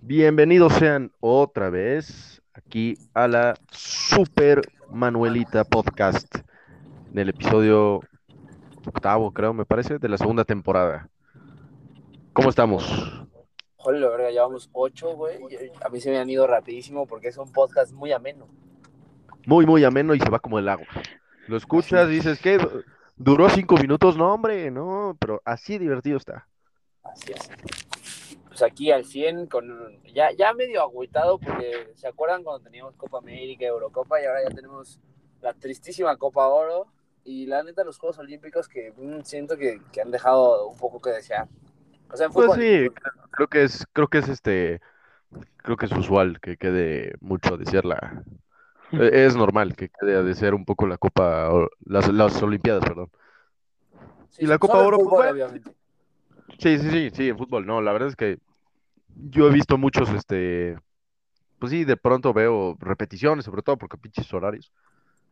Bienvenidos sean otra vez aquí a la Super Manuelita Podcast, en el episodio octavo, creo, me parece, de la segunda temporada. ¿Cómo estamos? Joder, la verga, llevamos ocho, güey. A mí se me han ido rapidísimo porque es un podcast muy ameno. Muy, muy ameno y se va como el agua. Lo escuchas y dices, ¿qué? ¿Duró cinco minutos? No, hombre, no, pero así divertido está. Así es. Pues aquí al 100, con, ya, ya medio agüitado porque ¿se acuerdan cuando teníamos Copa América, Eurocopa y ahora ya tenemos la tristísima Copa Oro? Y la neta, los Juegos Olímpicos que mm, siento que, que han dejado un poco que desear. O sea, en Pues fútbol. sí, creo que es, creo que es este, creo que es usual que quede mucho a desear la, es normal que quede a desear un poco la Copa, o- las, las Olimpiadas, perdón. Sí, y la Copa Oro, pues, fútbol, obviamente. Sí, sí, sí, sí, en fútbol, no, la verdad es que yo he visto muchos, este, pues sí, de pronto veo repeticiones, sobre todo porque pinches horarios.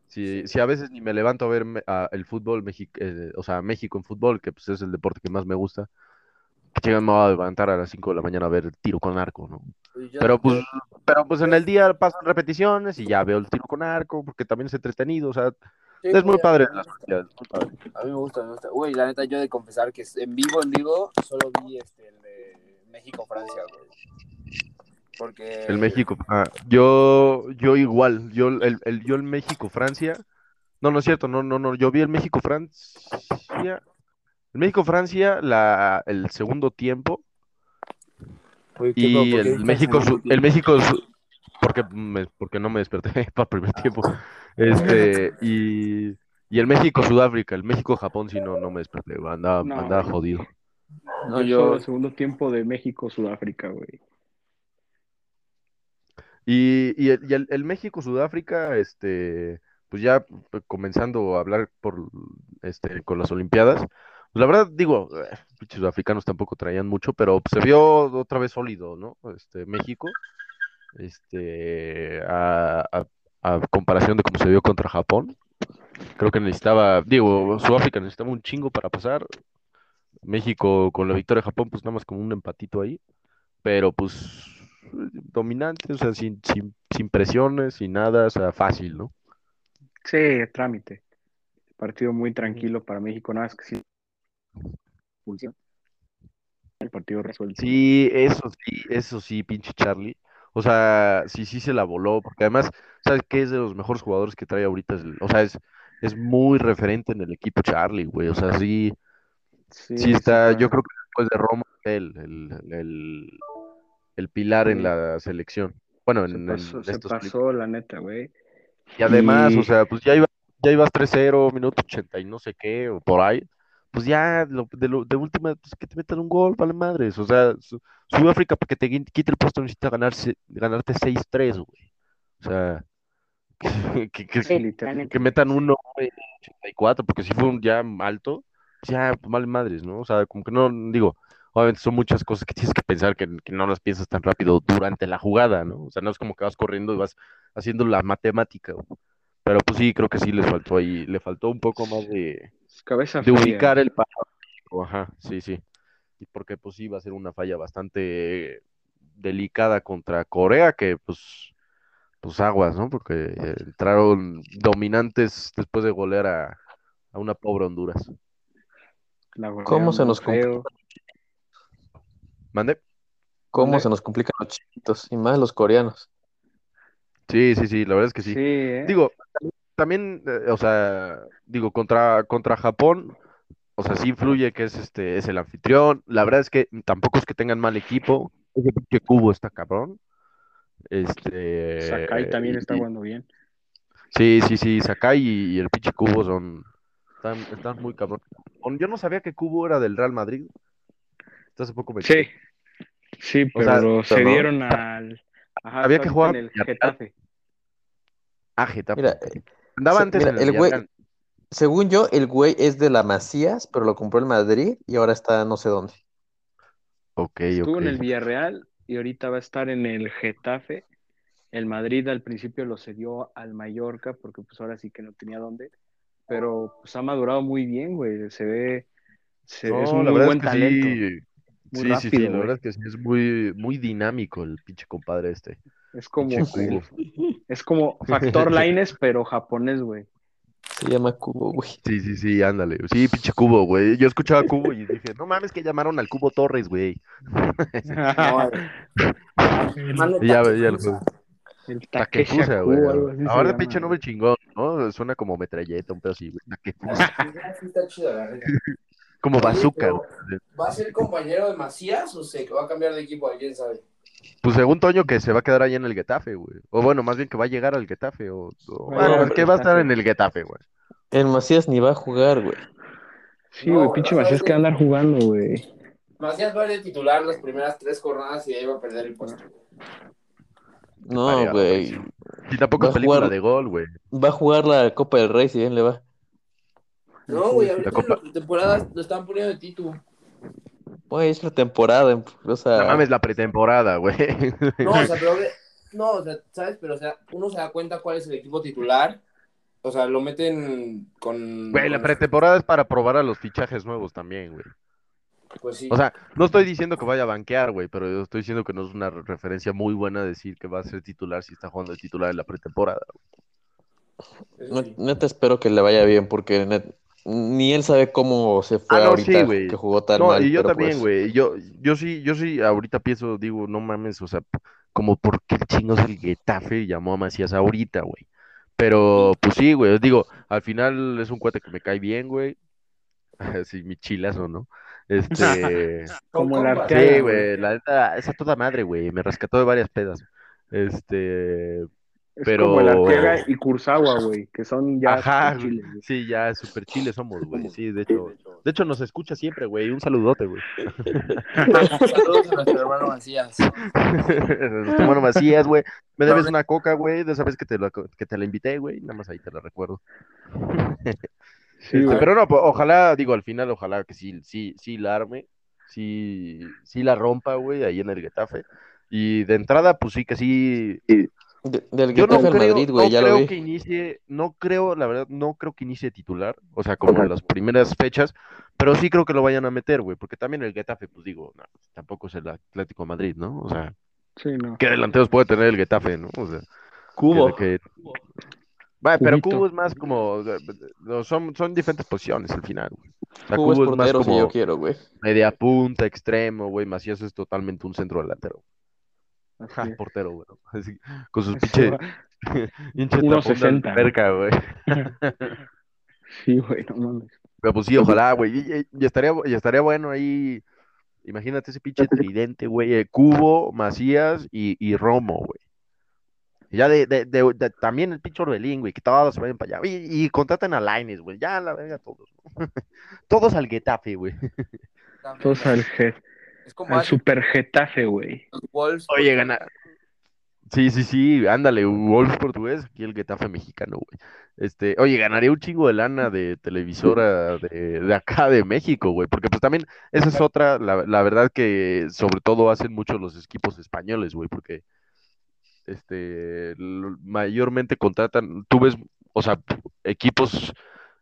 Si, Sí. si a veces ni me levanto a ver a- el fútbol, Mexi- eh, o sea, México en fútbol, que pues es el deporte que más me gusta, que llegan me voy a levantar a las 5 de la mañana a ver tiro con arco, ¿no? Pero pues, pero pues en el día pasan repeticiones y ya veo el tiro con arco, porque también es entretenido, o sea, sí, es muy güey, padre a mí me las gusta. Olimpiadas, muy padre. A mí me gusta, me gusta. Güey, la neta, yo de confesar que en vivo, en vivo, solo vi este, el de México-Francia, güey. Porque... El México, ah, yo, yo igual, yo el, el, yo el México-Francia, no, no es cierto, no, no, no, yo vi el México-Francia, el México-Francia, la, el segundo tiempo, Y ¿Por qué el México, su- el? México, su- porque, me, porque no me desperté para el primer tiempo, este, y, y el México-Sudáfrica, el México-Japón, sí, no, no me desperté, andaba, No, andaba jodido. No, yo el segundo tiempo de México-Sudáfrica, güey. Y, y el, y el- el México-Sudáfrica, este, pues ya pues, comenzando a hablar por, este, con las Olimpiadas, la verdad digo, eh, pinches sudafricanos tampoco traían mucho, pero se vio otra vez sólido, ¿no? Este, México, este, a comparación de cómo se vio contra Japón, creo que necesitaba, digo, Sudáfrica necesitaba un chingo para pasar, México con la victoria de Japón, pues nada más como un empatito ahí, pero pues dominante, o sea, sin, sin, sin presiones, sin nada, o sea, fácil, ¿no? Sí, trámite. Partido muy tranquilo para México, nada más que sí. El partido resuelto. Sí, eso sí, eso sí, pinche Charlie. O sea, sí, sí se la voló, porque además, ¿sabes qué? Es de los mejores jugadores que trae ahorita. o sea, es, es muy referente en el equipo Charlie, güey. O sea, sí, Sí, sí está, yo creo que después de Roma, él, el, el, el pilar en la selección. Bueno, se en, pasó, en se pasó, la neta, güey. Y además, Y- o sea, pues ya iba, ya ibas 3-0, minuto 80 y no sé qué, o por ahí. Pues ya, lo- de, lo, de última, pues que te metan un gol, vale madres. O sea, Su- Sudáfrica, para que te quite el puesto, necesita ganarse, ganarte 6-3, güey. O sea, que, que, Sí, que, literalmente. que metan uno en 84, porque si fue un ya alto, pues ya, pues vale madres, ¿no? O sea, como que no, digo, obviamente son muchas cosas que tienes que pensar que, que no las piensas tan rápido durante la jugada, ¿no? O sea, no es como que vas corriendo y vas haciendo la matemática, güey. Pero pues sí, creo que sí les faltó ahí, le faltó un poco más de, Cabeza de fría. ubicar el parámetro, ajá, sí, sí. Y porque pues sí va a ser una falla bastante delicada contra Corea, que pues, pues aguas, ¿no? Porque eh, entraron dominantes después de golear a, a una pobre Honduras. La ¿Cómo se nos feo. ¿Mande? ¿Cómo se nos complican los chiquitos? Y más los coreanos. Sí, sí, sí, la verdad es que sí. Sí, ¿eh? Digo, también, eh, o sea, digo, contra, contra Japón, o sea, sí influye que es este, es el anfitrión. La verdad es que tampoco es que tengan mal equipo. Ese pinche cubo está cabrón. Este. Sakai también está y- jugando bien. Sí, sí, sí, Sakai y, y el pinche cubo son. Están, están muy cabrón. Yo no sabía que Cubo era del Real Madrid. Hasta hace poco me Sí, sí, O sea, pero ¿no? se dieron al. Ajá, Había que jugar en el. Getafe. Ah, Getafe. Mira, eh, Andaba se- antes mira, en el el güey- Villarreal. según yo, el güey es de la Masías, pero lo compró el Madrid y ahora está no sé dónde. Ok, Estuvo en el Villarreal y ahorita va a estar en el Getafe. El Madrid al principio lo cedió al Mallorca porque pues ahora sí que no tenía dónde. Pero pues ha madurado muy bien, güey. Se ve, se, No, es un la muy buen es que talento. sí. Muy Sí, sí, sí, rápido, la güey. verdad es que sí, es muy, muy dinámico el pinche compadre este. Es como, es como Factor Lines, pero japonés, güey. Se llama Cubo, güey. Sí, sí, sí, ándale. Sí, pinche cubo, güey. Yo escuchaba cubo y dije, no mames que llamaron al cubo Torres, güey. No, Y ya, ya lo- El Takefusa, güey. Ahora pinche nombre chingón, ¿no? Suena como metralleta, un pedo así, güey. Takefusa. Sí, está chido, la neta. Como Oye, bazooka, güey. ¿Va a ser compañero de Macías o se va a cambiar de equipo? ¿Quién sabe? Pues según Toño que se va a quedar ahí en el Getafe, güey. O bueno, más bien que va a llegar al Getafe. O, o- Va a bueno, que va a estar en el Getafe, güey. El Macías ni va a jugar, güey. Sí, güey, No, pinche ¿sabes Macías que andar jugando, güey. Macías va a ir de titular las primeras tres jornadas y ahí va a perder el puesto. No, güey. Y tampoco Va es a película jugar- de gol, güey. Va a jugar la Copa del Rey, si bien le va. No, güey, ahorita La Copa- en la temporada lo están poniendo de título. Güey, es la temporada. O No sea, mames, la pretemporada, güey. No, o sea, pero no, o sea, ¿sabes? Pero o sea, uno se da cuenta cuál es el equipo titular. O sea, lo meten con Güey, la pretemporada es para probar a los fichajes nuevos también, güey. Pues sí. O sea, no estoy diciendo que vaya a banquear, güey, pero yo estoy diciendo que no es una re- referencia muy buena decir que va a ser titular si está jugando de titular en la pretemporada. güey. no- neta espero que le vaya bien, porque net- ni él sabe cómo se fue Ah, no, ahorita sí, güey. que jugó tan No, mal. y yo pero también, pues, güey. Yo, yo sí, yo sí, ahorita pienso, digo, no mames, o sea, como por qué chingos el Getafe llamó a Macías ahorita, güey. Pero, pues sí, güey, digo, al final es un cuate que me cae bien, güey. Sí, mi chilazo, ¿no? Este, Como. Arteaga, sí, güey. güey, la neta, esa toda madre, güey, me rescató de varias pedas. Este, Es Pero- como el Arteaga y Kurzawa, güey, que son ya Ajá, super chiles, güey. sí, ya super chile somos, güey, sí, de hecho, de hecho nos escucha siempre, güey, un saludote, güey. Saludos a nuestro hermano Macías. Nuestro hermano Macías, güey. Me debes una coca, güey, de esa vez que te, la, que te la invité, güey. Nada más ahí te la recuerdo. Sí, Este, pero no, pues, ojalá, digo, al final, ojalá que sí, sí, sí la arme, sí, sí la rompa, güey, ahí en el Getafe. Y de entrada, pues sí que sí. De- del Yo no creo, Madrid, güey, no ya lo creo vi. que inicie, no creo, la verdad, no creo que inicie titular, o sea, como en las primeras fechas, pero sí creo que lo vayan a meter, güey, porque también el Getafe, pues digo, no, tampoco es el Atlético de Madrid, ¿no? O sea, Sí, no. ¿qué delanteros puede tener el Getafe, no? O sea, Cubo. que- Vale, pero. Cubo es más como, son, son diferentes posiciones al final, güey. O sea, Cubo es es más portero si como yo quiero, güey. media punta, extremo, güey, Macías es totalmente un centro delantero. Así Ja, es. portero, güey. Así, con sus Eso pinche, va. pinche 1.60, tapón de alberca, güey. Sí, güey, no mames. Pero pues sí, ojalá, güey. Y, y- y estaría, y estaría bueno ahí. Imagínate ese pinche tridente, güey. eh, Cubo, Macías y, y Romo, güey. Ya de, de, de- de- también el pinche Orbelín, güey, que todos se vayan para allá. Y, y contraten a Laines, güey. Ya la verga todos. ¿no? todos al Getafe, güey. Todos al, Ge- Es como hace Super Getafe, güey. Wolves. Oye, gana. Sí, sí, sí, ándale, Wolf portugués, aquí el Getafe mexicano, güey. Este, oye, ganaría un chingo de lana de televisora de, de acá de México, güey, porque pues también esa es otra, la, la verdad que sobre todo hacen mucho los equipos españoles, güey, porque este, mayormente contratan, tú ves, o sea, equipos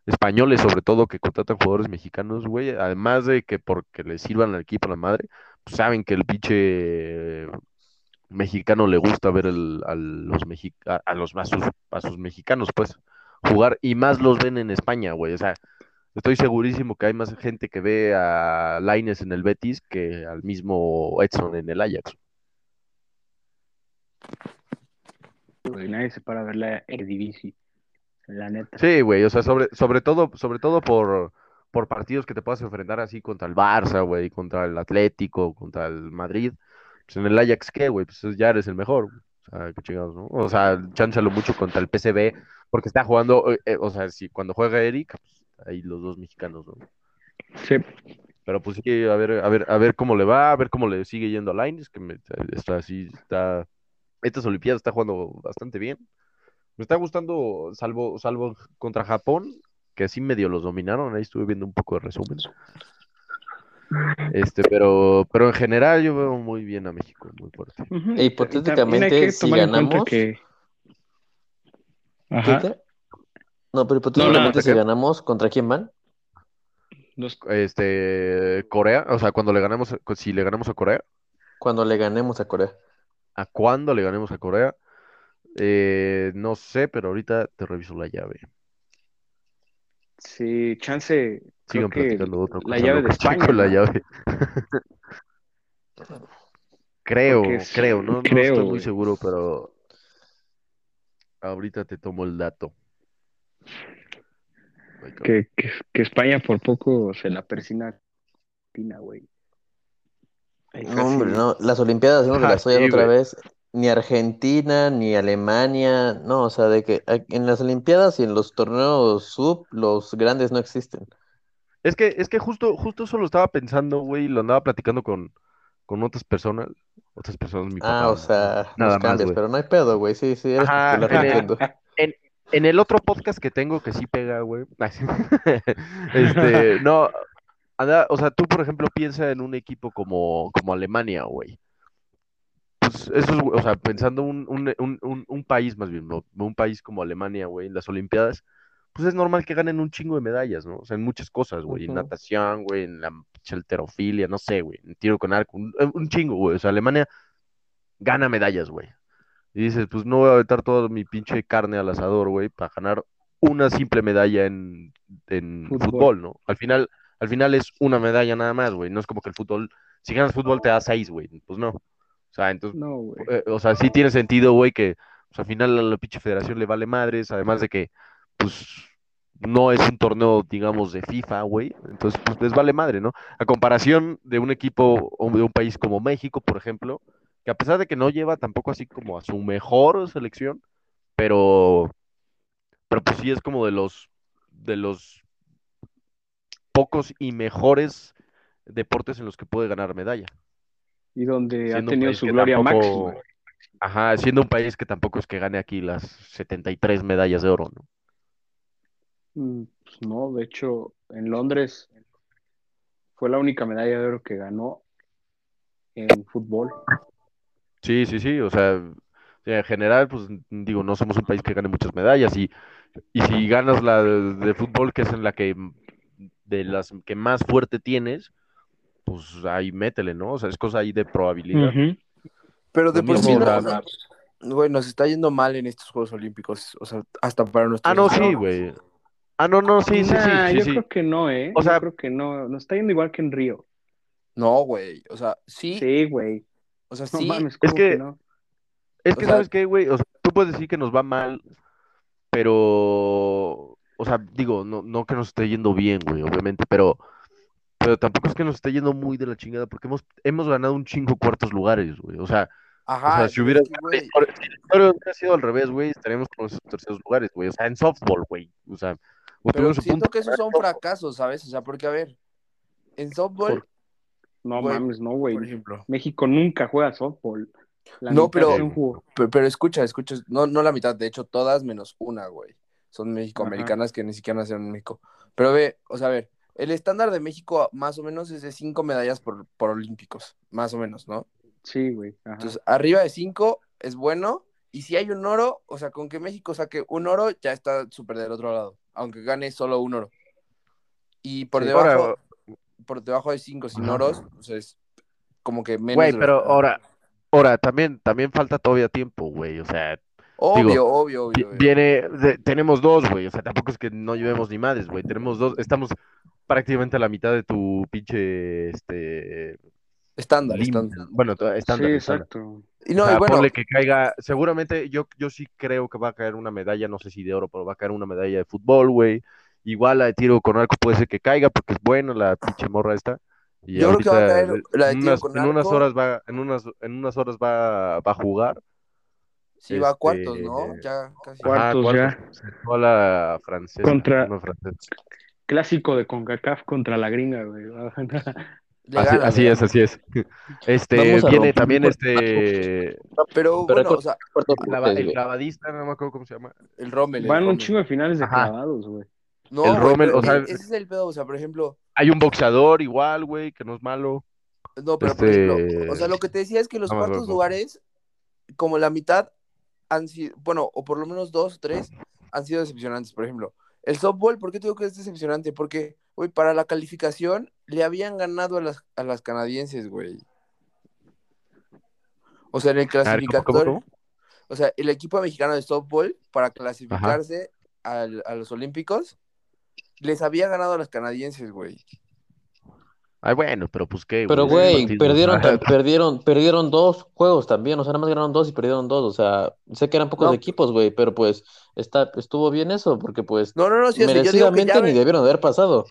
españoles sobre todo que contratan jugadores mexicanos, güey, además de que porque les sirvan al equipo a la madre, pues saben que el pinche mexicano le gusta ver a los a, los a sus, a sus mexicanos, pues, jugar, y más los ven en España, güey. O sea, estoy segurísimo que hay más gente que ve a Laines en el Betis que al mismo Edson en el Ajax. Güey, se para ver la Eredivisie. La neta. Sí, güey, o sea, sobre, sobre todo, sobre todo por, por partidos que te puedas enfrentar así contra el Barça, güey, contra el Atlético, contra el Madrid. Pues en el Ajax, ¿qué, güey? Pues ya eres el mejor. O sea, qué chingados, ¿no? O sea, chánsalo mucho contra el PSV, porque está jugando, eh, eh, o sea, si cuando juega Eric, pues ahí los dos mexicanos, ¿no? Sí. Pero pues sí, a ver, a ver, a ver cómo le va, a ver cómo le sigue yendo a Lainez, que me, está así, está, estas Olimpiadas está jugando bastante bien. Me está gustando, salvo, salvo contra Japón, que así medio los dominaron, ahí estuve viendo un poco de resumen. Este, pero, pero en general yo veo muy bien a México, muy fuerte. Ujú, E y hipotéticamente, si ganamos- que... ¿Qué Ajá, No, pero hipotéticamente si ganamos, ¿contra quién van? los- Este, Corea, o sea, cuando le ganamos, si le ganamos a Corea, Cuando le ganemos a Corea. ¿a cuándo le ganemos a Corea? Eh, no sé, pero ahorita te reviso la llave. sí, chance, creo Sigan que platicando de otra la llave de España, la ¿no? llave. Creo, es- creo, no, no creo, estoy muy güey. seguro, pero ahorita te tomo el dato. Que, que, que España por poco se la persina a Argentina, güey. No, hombre, no. Las Olimpiadas no Ajá, las ollas sí, otra vez. Ni Argentina, ni Alemania. No, o sea, de que en las Olimpiadas y en los torneos sub, los grandes no existen. Es que, es que justo, justo eso lo estaba pensando, güey, y lo andaba platicando con, con otras personas, otras personas, mi Ah, papá, o sea, nada los más, pero no hay pedo, güey. Sí, sí, eres Ajá, popular, en el- entiendo. En el otro podcast que tengo que sí pega, güey. Este, no, anda, o sea, tú, por ejemplo, piensa en un equipo como, como Alemania, güey. Pues eso es, o sea, pensando un, un, un, un, país más bien, ¿no? Un país como Alemania, güey, en las Olimpiadas, pues es normal que ganen un chingo de medallas, ¿no? O sea, en muchas cosas, güey, en natación, güey, en la halterofilia, no sé, güey, en tiro con arco, un, un chingo, güey. O sea, Alemania gana medallas, güey. Y dices, pues no voy a aventar toda mi pinche carne al asador, güey, para ganar una simple medalla en, en Fútbol. fútbol. ¿no? Al final, al final es una medalla nada más, güey. No es como que el fútbol, si ganas fútbol te da seis, güey. Pues no. O sea, entonces, No, güey. eh, o sea, sí tiene sentido, güey, que pues, al final a la pinche federación le vale madres, además de que, pues, no es un torneo, digamos, de FIFA, güey. Entonces, pues les vale madre, ¿no? A comparación de un equipo o de un país como México, por ejemplo, que a pesar de que no lleva tampoco así como a su mejor selección, pero, pero pues sí es como de los, de los pocos y mejores deportes en los que puede ganar medalla. Y donde ha tenido su gloria tampoco- máxima. Ajá, siendo un país que tampoco es que gane aquí las 73 medallas de oro, ¿no? Mm, pues no, de hecho, en Londres fue la única medalla de oro que ganó en fútbol. Sí, sí, sí, o sea, en general, pues digo, no somos un país que gane muchas medallas y, y si ganas la de, de fútbol, que es en la que de las que más fuerte tienes, pues ahí métele, ¿no? O sea, es cosa ahí de probabilidad. Pero de por sí, mismo, no, o sea, güey, nos está yendo mal en estos Juegos Olímpicos. O sea, hasta para nuestros Ah, no, sí, güey. Ah, no, no, sí, sí, sí, Nah, sí, yo sí. creo que no, ¿eh? O sea- yo creo que no. Nos está yendo igual que en Río. No, güey. O sea, sí. Sí, güey. O sea, No sí. mames, Es ¿cómo que- no? Es O que, sea- ¿sabes qué, güey? O sea, tú puedes decir que nos va mal, pero, o sea, digo, no, no que nos esté yendo bien, güey, obviamente, pero, pero tampoco es que nos esté yendo muy de la chingada, porque hemos, hemos ganado un chingo cuartos lugares, güey. O sea, Ajá. o sea, si hubiera, si la historia hubiera sido al revés, güey, estaríamos con esos terceros lugares, güey. O sea, en softball, güey. O sea, Pero siento punto que esos son fracasos, ¿sabes? O sea, porque, a ver, en softball, Por- No Güey, mames, no, güey. por ejemplo. México nunca juega softball. La No, Pero, pero escucha, escucha, no, no la mitad, de hecho, todas menos una, güey. Son mexicoamericanas que ni siquiera nacieron en México. Pero ve, o sea, a ver, el estándar de México más o menos es de cinco medallas por, por olímpicos, más o menos, ¿no? Sí, güey. ajá. Entonces, arriba de cinco es bueno, y si hay un oro, o sea, con que México saque un oro, ya está súper del otro lado, aunque gane solo un oro. Y por Sí. debajo, Ahora- por debajo de cinco sin oros, o sea, es como que menos. Güey, lo pero ahora, ahora, también, también falta todavía tiempo, güey. O sea, Obvio, digo, obvio, vi- obvio. obvio. viene, de- tenemos dos, güey. O sea, tampoco es que no llevemos ni madres, güey. Tenemos dos, estamos prácticamente la mitad de tu pinche, este, Estándar, estándar. Bueno, estándar, sí, estándar. exacto. Y O no, sea, y bueno, ponle que caiga, seguramente yo, yo sí creo que va a caer una medalla, no sé si de oro, pero va a caer una medalla de fútbol, güey. Igual la de tiro con arco puede ser que caiga porque es buena la pinche morra esta. Y Yo creo que va a caer la de en tiro unas, con en unas horas va, en unas, en unas horas va, va a jugar. sí va a este, cuartos, ¿no? Ya casi. Cuartos ya. Se fue a la francesa. Contra- francesa. Clásico de CONCACAF contra la gringa, güey. Le Así, gana, así le es, así es. Este, viene también este, Pero, Pero bueno, o sea, clava- el clavadista, no me acuerdo cómo se llama. el Rommel. el Van un chingo de finales de Ajá. clavados, güey. No, El Rommel, o sea, e- ese es el pedo, o sea, por ejemplo, Hay un boxeador igual, güey, que no es malo. no, pero por ejemplo, Este- o sea, lo que te decía es que los No lugares, como la mitad han sido, bueno, o por lo menos dos o tres han sido decepcionantes, por ejemplo. El softball, ¿por qué te digo que es decepcionante? Porque, güey, para la calificación le habían ganado a las, a las canadienses, güey. O sea, en el A ver, ¿cómo, cómo, clasificatorio, o sea, el equipo mexicano de softball, para clasificarse al- a los Olímpicos, les había ganado a las canadienses, güey. Ay, bueno, pero pues qué, Pero, güey, perdieron, perdieron, perdieron dos juegos también, o sea, nada más ganaron dos y perdieron dos, o sea, sé que eran pocos No. equipos, güey, pero pues está, estuvo bien eso, porque pues No, no, no, sí, o sea, yo digo que merecidamente ya ni debieron de haber pasado.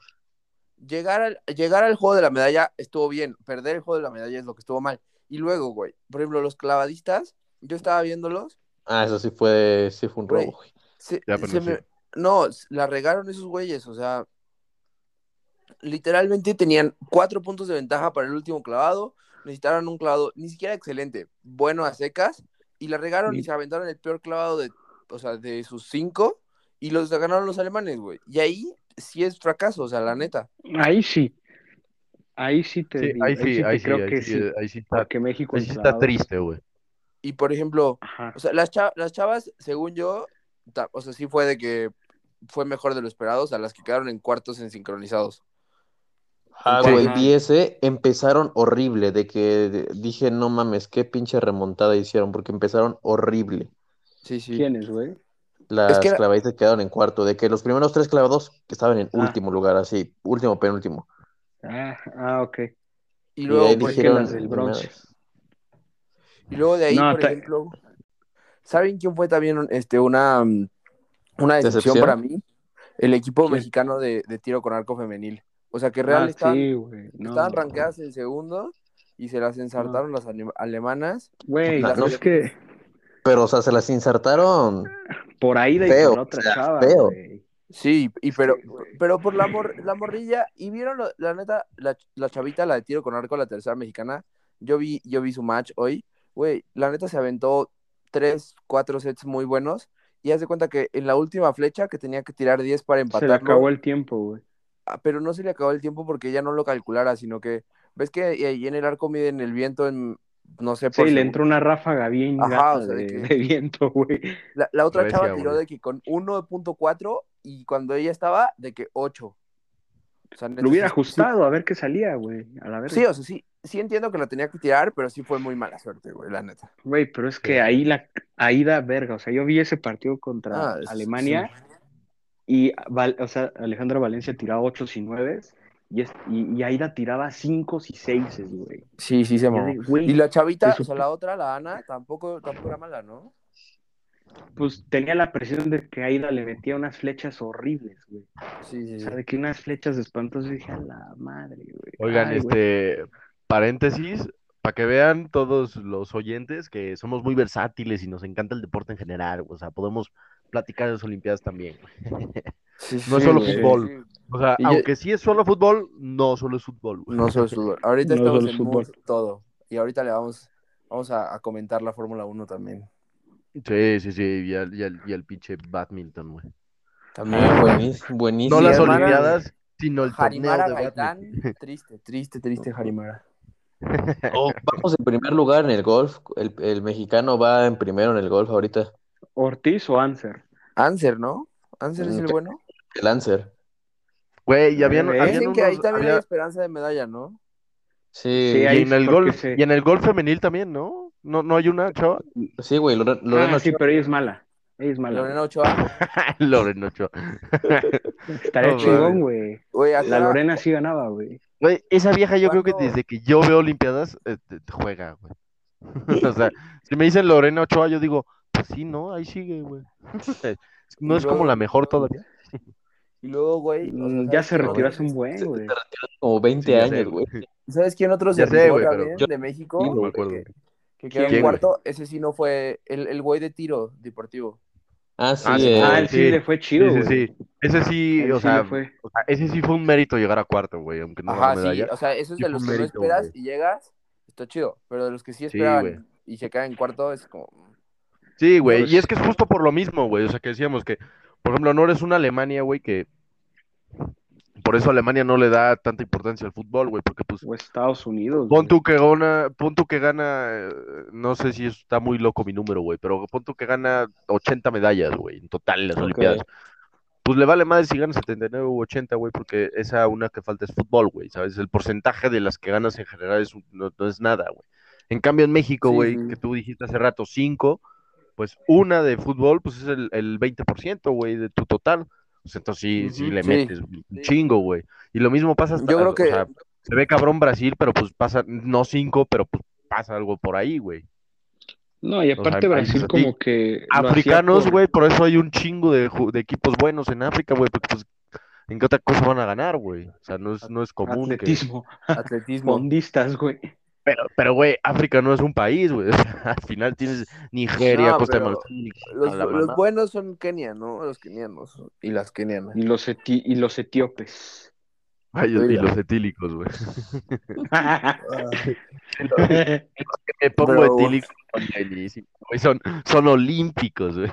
llegar al, llegar al juego de la medalla estuvo bien, perder el juego de la medalla es lo que estuvo mal. Y luego, güey, por ejemplo, los clavadistas, yo estaba viéndolos, Ah, eso sí fue, sí fue un Güey. robo, güey. se- Ya, pero se sí. me- no, la regaron esos güeyes, o sea, literalmente tenían cuatro puntos de ventaja para el último clavado, necesitaron un clavado ni siquiera excelente, bueno a secas, y la regaron y Y- se aventaron el peor clavado de, o sea, de sus cinco, y los ganaron los alemanes, güey. Y ahí sí es fracaso, o sea, la neta. Ahí sí. Ahí sí te Sí, digo, ahí sí, ahí sí, creo ahí que sí, sí. ahí sí está, Porque México ahí en sí está triste, güey. Y por ejemplo, Ajá. O sea, las, las chavas, según yo, o sea, sí fue de que fue mejor de lo esperado, o sea, las que quedaron en cuartos en sincronizados. Ah, Ajá. vi ese, empezaron horrible, de que dije, no mames, qué pinche remontada hicieron, porque empezaron horrible. Sí, sí. ¿Quiénes, güey? Las que era- clavadistas quedaron en cuarto, de que los primeros tres clavados estaban en Ah. último lugar, así, último, penúltimo. Ah, ah, ok. Y Y luego, ahí por, dije- dijeron, las del bronce. Y luego de ahí, No, por ta- ejemplo, ¿saben quién fue también este, una, una decepción ¿Decepción? para mí? El equipo mexicano de, de tiro con arco femenil. O sea, que real Ah, estaban, sí. No. estaban rankeadas en segundo y se las ensartaron las ale- alemanas. Güey, no. es que Pero, o sea, se las insertaron. por ahí de Feo, por otra chava, feo. Sí, y pero, Sí, pero por la, mor- la morrilla, y vieron lo- la neta, la, la chavita, la de tiro con arco, la tercera mexicana, yo vi, yo vi su match hoy, güey, la neta se aventó tres, cuatro sets muy buenos, y haz de cuenta que en la última flecha que tenía que tirar 10 para Se le acabó el tiempo, güey. Ah, pero no se le acabó el tiempo porque ella no lo calculara, sino que, ves que ahí en el arco miden el viento en, no sé, Sí, por le segundo. entró una ráfaga bien Ajá, o sea, de de, que- de viento, güey. La, la otra chava tiró de que con 1.4 y cuando ella estaba, de que 8. O sea, neta, Lo hubiera sí- ajustado a ver qué salía, güey. A la verga. Sí, o sea, sí, sí entiendo que la tenía que tirar, pero sí fue muy mala suerte, güey, la neta. Güey, pero es que Sí. ahí la ahí da verga. O sea, yo vi ese partido contra Ah, es- Alemania y, Val- o sea, Alejandra Valencia tiraba 8 y 9 y, es- y, y Aida tiraba 5 y 6, güey. Sí, sí se mamó. Y la chavita, o sea, la otra, la Ana, tampoco, tampoco era mala, ¿no? pues tenía la presión de que Aida le metía unas flechas horribles, güey. Sí, sí, O sí. sea, de que unas flechas espantosas, dije, a la madre, güey. Oigan, Ay, güey. este, paréntesis, para que vean todos los oyentes que somos muy versátiles y nos encanta el deporte en general, o sea, podemos platicar de las Olimpiadas también. Sí, No es sí, solo güey. fútbol. O sea, Y yo- aunque sí es solo fútbol, no solo es fútbol. güey. No solo es fútbol. Ahorita No estamos en fútbol. mood todo. Y ahorita le vamos, vamos a, a comentar la Fórmula 1 también. Sí, sí, sí, y el, y el, y el pinche badminton, güey. También, Ah, buenísimo. No las Olimpiadas, sino el torneo Harimara de Gaitán, badminton. triste, triste, triste Harimara. Oh, vamos en primer lugar en el golf. El, el mexicano va en primero en el golf ahorita. ¿Ortiz o Anser? Anser, ¿no? Anser es el Mm, bueno. El Lancer. Güey, y habían, habían Dicen que ahí unos- también había- hay esperanza de medalla, ¿no? Sí, Sí, y ahí en el golf, se- y en el golf femenil también, ¿no? No, no hay una chava. sí, güey. Lore- Lorena ah, sí, Ochoa. pero ella es mala. Ella es mala. Lorena Ochoa. Lorena Ochoa. Estaría No, chingón, güey. Güey, acá La Lorena sí ganaba, güey. Güey, esa vieja yo creo que desde que yo veo Olimpiadas eh, juega, güey. O sea, si me dicen Lorena Ochoa, yo digo, pues sí, no, ahí sigue, güey. No es como la mejor todavía. Y luego, güey. Mm, ya ¿sabes se retiró hace un buen, güey. Como 20 Sí, ya sé, años, güey. ¿Sabes quién otro se retiró también yo- de México? Sí, no me acuerdo. Que, que quedó en cuarto. Ese sí no fue el, el güey de tiro deportivo. Ah, sí, Ah, sí, eh, Ah, él sí le fue chido, güey. sí, sí. Ese sí, o sea, fue. o sea, ese sí fue un mérito llegar a cuarto, güey, aunque no Ajá, sí. O sea, eso es de los que no esperas güey. y llegas, está chido. Pero de los que sí esperaban y se caen en cuarto, es como. Sí, güey, y es que es justo por lo mismo, güey, o sea, que decíamos que, por ejemplo, no eres una Alemania, güey, que, Por eso Alemania no le da tanta importancia al fútbol, güey, porque pues O Estados Unidos. pon tú que gana, pon tú que gana, no sé si está muy loco mi número, güey, pero pon tú que gana 80 medallas, güey, en total en las. Olimpiadas. Pues le vale madre si gana 79 u 80, güey, porque esa una que falta es fútbol, güey, ¿sabes? El porcentaje de las que ganas en general es no, no es nada, güey. En cambio en México, Sí, güey, sí. que tú dijiste hace rato 5, pues una de fútbol, pues es el, el 20%, güey, de tu total. Pues entonces sí, sí le sí. metes un chingo, güey. Y lo mismo pasa hasta, Yo creo o que sea, se ve cabrón Brasil, pero pues pasa, no 5, pero pues pasa algo por ahí, güey. No, y O sea, aparte Brasil como que Africanos, güey, por eso hay un chingo de, de equipos buenos en África, güey, porque pues, ¿en qué otra cosa van a ganar, güey? O sea, no es, no es común que... atletismo, atletismo. fondistas, güey. Pero, pero, güey, África no es un país, güey. O sea, al final tienes Nigeria, No, Costa de Marfil, Los, la los buenos son Kenia, ¿no? Los kenianos y las kenianas. Y los, eti- y los etíopes. Ay, y los etílicos, güey. Me pongo Pero- etílico son buenísimos, güey, son, son olímpicos, güey.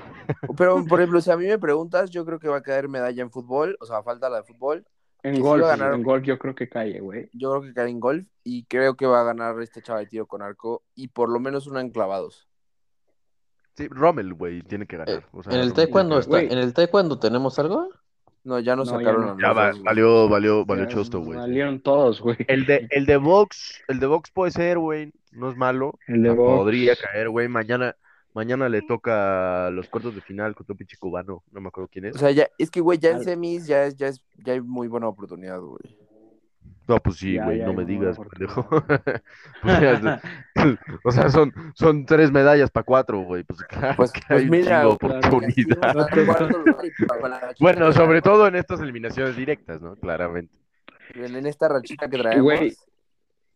Pero, por ejemplo, si a mí me preguntas, yo creo que va a caer medalla en fútbol, o sea, falta la de fútbol. En golf, ganar- en golf yo creo que cae, güey. Yo creo que cae en golf y creo que va a ganar este chaval de tiro con arco y por lo menos una en clavados. Sí, Rommel, güey, tiene que ganar. o sea, ¿En el taekwondo está, en el taekwondo tenemos algo? No, ya no No, ya sacaron no. Ya valió, valió, valió Ya chosto, güey. Valieron todos, güey. El de, el de box, el de box puede ser, güey, no es malo. El de box. Podría caer, güey. Mañana, mañana le toca los cuartos de final contra un pinche cubano, no me acuerdo quién es. O sea, ya, es que, güey, ya en semis ya es, ya es, ya hay muy buena oportunidad, güey. No, pues sí, güey, no me digas, pendejo. Pues ya, o sea, son, son tres medallas para cuatro, güey. Pues claro Pues, que pues hay mira, oportunidad. Bueno, sobre todo en estas eliminaciones directas, ¿no? Claramente. En en esta rachita que traemos. Güey.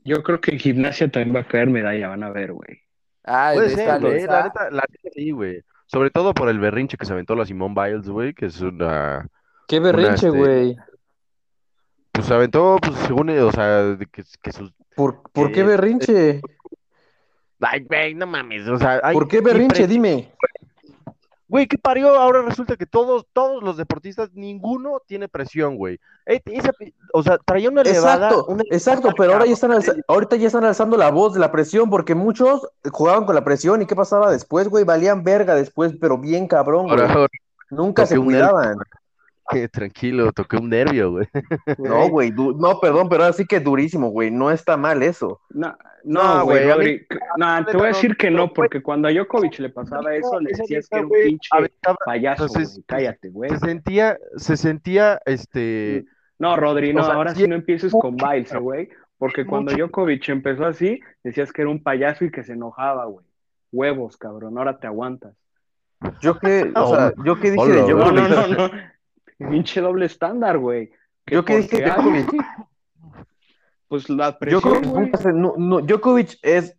Yo creo que en gimnasia también va a caer medalla, van a ver, güey. Ah, Puede de ser, güey, Loza. la neta, la neta sí, güey. Sobre todo por el berrinche que se aventó la Simone Biles, güey, que es una... ¿Qué berrinche, este, güey? Pues se aventó, pues según, o sea, que, que sus... ¿Por, por qué eh, berrinche? Ay, güey, no mames, o sea... hay- ¿Por qué berrinche? Dime. Güey, ¿qué parió? Ahora resulta que todos, todos los deportistas, ninguno tiene presión, güey. Esa- o sea, traía una elevada... Exacto, una exacto, pero ahora ya están alza- ahorita ya están alzando la voz de la presión porque muchos jugaban con la presión y qué pasaba después, güey, valían verga después, pero bien cabrón, güey. Ahora, ahora, Nunca se cuidaban. Tranquilo, toqué un nervio, güey. No, güey, no, perdón, pero así que durísimo, güey, no está mal eso. No, No, no, güey, a mí- Rodri. No, te voy a decir que no, porque cuando a Djokovic le pasaba eso, le decías que era un pinche aventaba- payaso, entonces. Cállate, güey. Se sentía, se sentía, este... No, Rodri, no, o sea, ahora sí sí no empieces con Biles, güey. Porque cuando. Djokovic empezó así, decías que era un payaso y que se enojaba, güey. Huevos, cabrón, ahora te aguantas. Yo qué, o sea, yo qué dije de. No, Djokovic. no, no, no. Pinche doble estándar, güey. Que Yo qué dije Djokovic. Pues la presión, Djokovic, no- no, Djokovic es,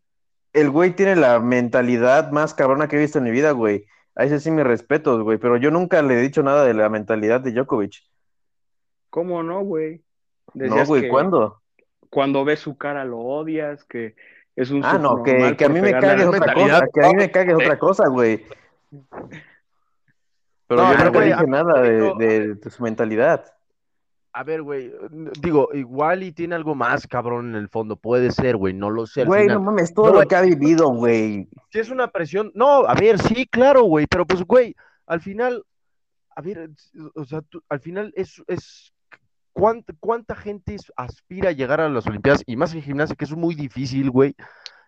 el güey tiene la mentalidad más cabrona que he visto en mi vida, güey. A ese sí mis respetos, güey, pero yo nunca le he dicho nada de la mentalidad de Djokovic. ¿Cómo no, güey? No, güey, que ¿cuándo? Cuando ves su cara lo odias, que es un Ah, no, que, que a mí me cague es otra cosa, que a mí me cague es otra cosa, güey. Pero No, yo nunca dije nada de, de- de su mentalidad. A ver, güey, digo, igual y tiene algo más cabrón en el fondo, puede ser, güey, no lo sé. Güey, no mames, todo No, lo que ha vivido, güey. Si es una presión, no, a ver, sí, claro, güey, pero pues, güey, al final, a ver, o sea, tú- al final es, es ¿cuánta, cuánta gente aspira a llegar a las Olimpiadas y más en gimnasia, que es muy difícil, güey,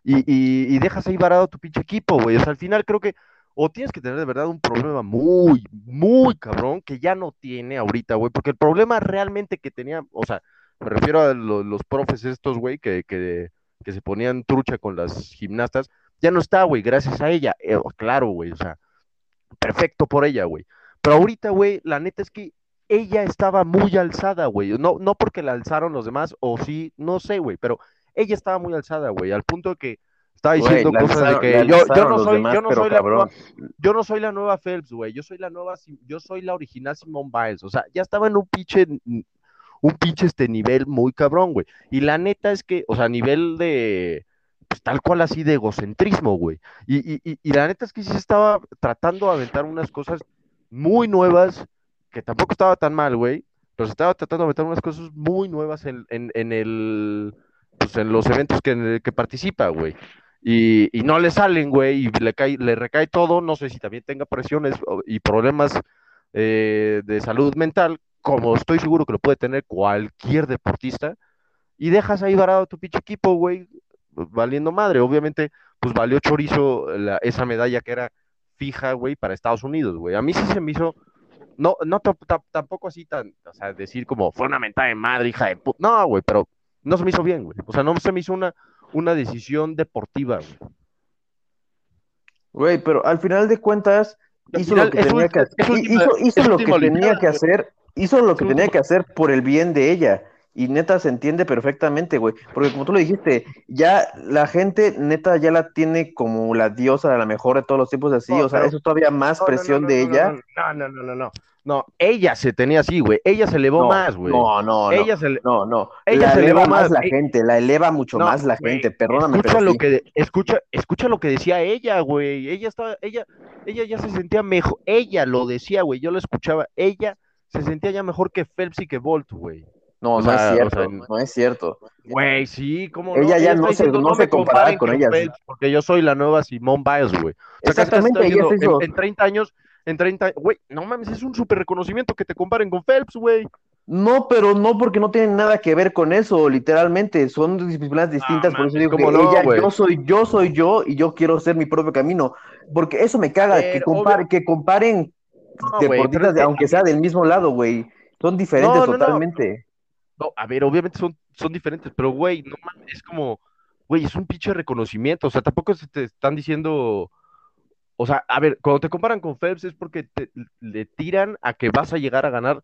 y, y, y dejas ahí varado tu pinche equipo, güey, o sea, al final creo que o tienes que tener de verdad un problema muy, muy cabrón que ya no tiene ahorita, güey, porque el problema realmente que tenía, o sea, me refiero a lo- los profes estos, güey, que, que, que se ponían trucha con las gimnastas, ya no está, güey, gracias a ella. Eh, claro, güey, o sea, perfecto por ella, güey. Pero ahorita, güey, la neta es que ella estaba muy alzada, güey. No, no porque la alzaron los demás, o sí, no sé, güey, pero ella estaba muy alzada, güey, al punto que Güey, diciendo cosas de que yo, no soy, demás, yo no soy la nueva, yo no soy la nueva Phelps, güey, yo soy la nueva, yo soy la original Simone Biles, o sea, ya estaba en un pinche, un pinche este nivel muy cabrón, güey. Y la neta es que, o sea, a nivel de, pues tal cual así de egocentrismo, güey. Y, y, y, y la neta es que sí se estaba tratando de aventar unas cosas muy nuevas, que tampoco estaba tan mal, güey, pero se estaba tratando de meter unas cosas muy nuevas en, en, en el, pues en los eventos que, que participa, güey. Y, no le salen, güey, y le, cae, le recae todo, no sé si también tenga presiones y problemas eh, de salud mental, como estoy seguro que lo puede tener cualquier deportista, y dejas ahí varado tu pinche equipo, güey, valiendo madre. Obviamente, pues valió chorizo la, esa medalla que era fija, güey, para Estados Unidos, güey. A mí sí se me hizo, no, no tampoco así tan, o sea, decir como fue una mentada de madre, hija de puta. No, güey, pero no se me hizo bien, güey. O sea, no se me hizo una, una decisión deportiva, güey. Güey, pero al final de cuentas, hizo lo que tenía que hacer. Hizo, lo que tenía que hacer. Hizo lo que tenía que hacer por el bien de ella. Y neta se entiende perfectamente, güey. Porque como tú lo dijiste, ya la gente neta ya la tiene como la diosa de la mejor de todos los tiempos así. o sea, eso todavía más presión de ella. No, no, no, no, no. No, ella se tenía así, güey. Ella se elevó más, güey. No, no, ella no. Se no, no. Ella la se eleva más la gente, la eleva mucho más la gente. Perdóname, escucha lo que escucha, escucha lo que decía ella, güey. Ella estaba, ella, ella ya se sentía mejor. Ella lo decía, güey. Yo lo escuchaba. Ella se sentía ya mejor que Phelps y que Bolt, güey. No, no es cierto, no es cierto. Güey, sí, ¿cómo Ella ya no se, no se compara con ella. porque yo soy la nueva Simone Biles, güey. Exactamente, ella en, en 30 años en 30, güey, no mames, es un súper reconocimiento que te comparen con Phelps, güey. No, pero no porque no tienen nada que ver con eso, literalmente, son disciplinas distintas, por eso digo que ella, yo soy yo, soy yo, y yo quiero hacer mi propio camino, porque eso me caga, que, compare, que comparen deportistas, aunque sea del mismo lado, güey, son diferentes totalmente. No, a ver, obviamente son, son diferentes, pero güey, no es como, güey, es un pinche reconocimiento, o sea, tampoco se te están diciendo o sea, a ver, cuando te comparan con Phelps es porque te, le tiran a que vas a llegar a ganar.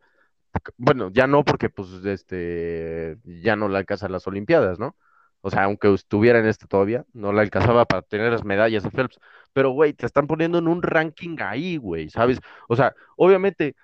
Bueno, ya no, porque pues este ya no le alcanzan las Olimpiadas, ¿no? O sea, aunque estuviera en este todavía, no le alcanzaba para tener las medallas de Phelps. Pero, güey, te están poniendo en un ranking ahí, güey, ¿sabes? O sea, obviamente,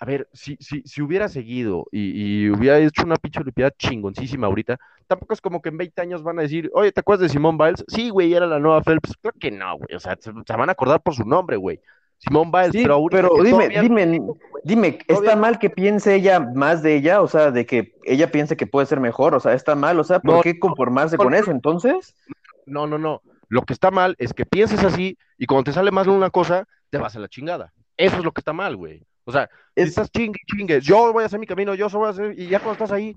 a ver, si, si, si hubiera seguido y, y, hubiera hecho una pinche olimpiada chingoncísima ahorita, tampoco es como que en 20 años van a decir, oye, ¿te acuerdas de Simón Biles? Sí, güey, era la nueva Phelps. Creo que no, güey. O sea, se, van a acordar por su nombre, güey. Simón Biles, sí, pero, pero dime, dime, dime, ¿está mal que piense ella más de ella? O sea, de que ella piense que puede ser mejor, o sea, ¿está mal? O sea, ¿por qué conformarse con eso entonces? No, no, no. Lo que está mal es que pienses así y cuando te sale mal una cosa, te vas a la chingada. Eso es lo que está mal, güey. O sea, estás chingue, chingue, yo voy a hacer mi camino, yo voy a hacer, y ya cuando estás ahí,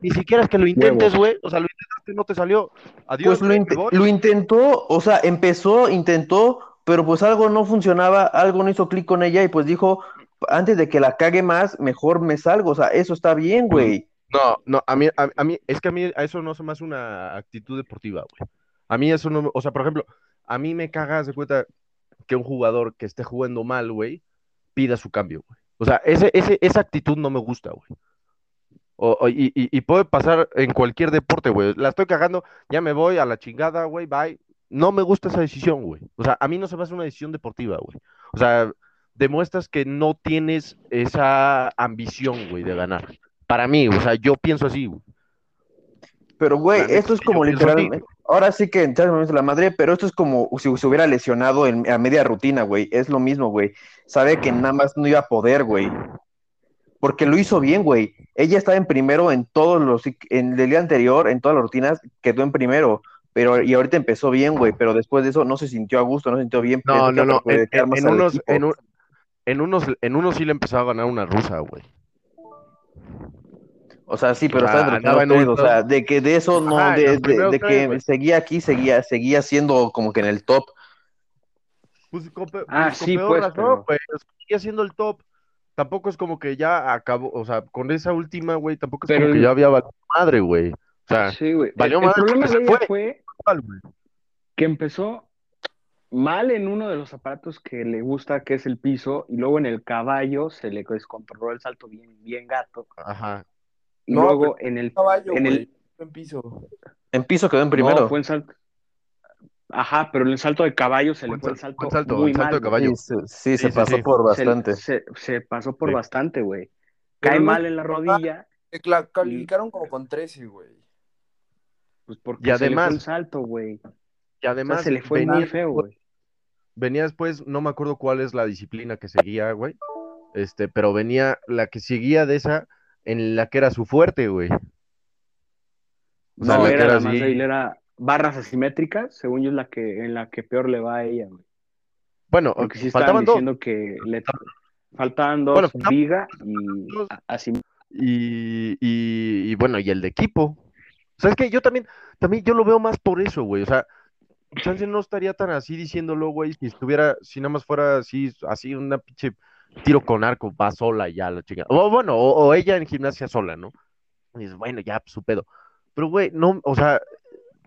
ni siquiera es que lo intentes, güey, o sea, lo intentaste, no te salió, adiós. Pues lo, lo, intentó, o sea, empezó, intentó, pero pues algo no funcionaba, algo no hizo clic con ella, y pues dijo, antes de que la cague más, mejor me salgo, o sea, eso está bien, güey. No, no, a mí, a, mí, es que a mí a eso no se me hace una actitud deportiva, güey. A mí eso no, o sea, por ejemplo, a mí me cagas de cuenta que un jugador que esté jugando mal, güey, pida su cambio, güey. O sea, ese, ese, esa actitud no me gusta, güey. O, y, y, puede pasar en cualquier deporte, güey. La estoy cagando, ya me voy a la chingada, güey, bye. No me gusta esa decisión, güey. O sea, a mí no se me hace una decisión deportiva, güey. O sea, demuestras que no tienes esa ambición, güey, de ganar. Para mí, o sea, yo pienso así, güey. Pero, güey, esto es como literalmente. Ahora sí que en la madre, pero esto es como si se hubiera lesionado en, a media rutina, güey. Es lo mismo, güey. Sabe que nada más no iba a poder, güey. Porque lo hizo bien, güey. Ella estaba en primero en todos los. En el día anterior, en todas las rutinas, quedó en primero. Pero, y ahorita empezó bien, güey. Pero después de eso no se sintió a gusto, no se sintió bien. No, no, no. En, unos, en, unos, en unos sí le empezó a ganar una rusa, güey. O sea, sí, pero está entre o sea, de que de eso no, de, que seguía aquí, seguía, seguía siendo como que en el top. Pues, con, ah, sí, pues, razón, pero... seguía siendo el top. Tampoco es como que ya acabó, o sea, con esa última, güey, tampoco es como que ya había valido madre, güey. O sea, sí, güey. Valió el, problema de ella fue, que empezó mal en uno de los aparatos que le gusta, que es el piso, y luego en el caballo se le descontroló el salto bien, bien gato. Ajá. Y luego en el, caballo, en el en piso. En piso quedó en primero. No, fue en salto. Ajá, pero en el salto de caballo se le fue el salto, salto muy salto mal. De caballo. Sí, se, pasó por bastante. Se, se, pasó por bastante, güey. Cae mal en la rodilla. La calificaron como con 13, güey. Pues porque y además, se le fue el salto, güey. Y además se le fue muy feo, güey. Venía después, no me acuerdo cuál es la disciplina que seguía, güey. Este, pero venía la que seguía de esa en la que era su fuerte, güey. no, era, la más era barras asimétricas, según yo es la que, en la que peor le va a ella, güey. Bueno, Porque sí faltaban diciendo que le faltaban dos viga y así. Y, y, y, bueno, y el de equipo. O sea, es que yo también, también yo lo veo más por eso, güey. O sea, chance no estaría tan así diciéndolo, güey, si estuviera, si nada más fuera así, así una pinche tiro con arco, va sola y ya la chica. O bueno, o, ella en gimnasia sola, ¿no? Y dices, bueno, ya, pues, su pedo. Pero, güey, no, o sea,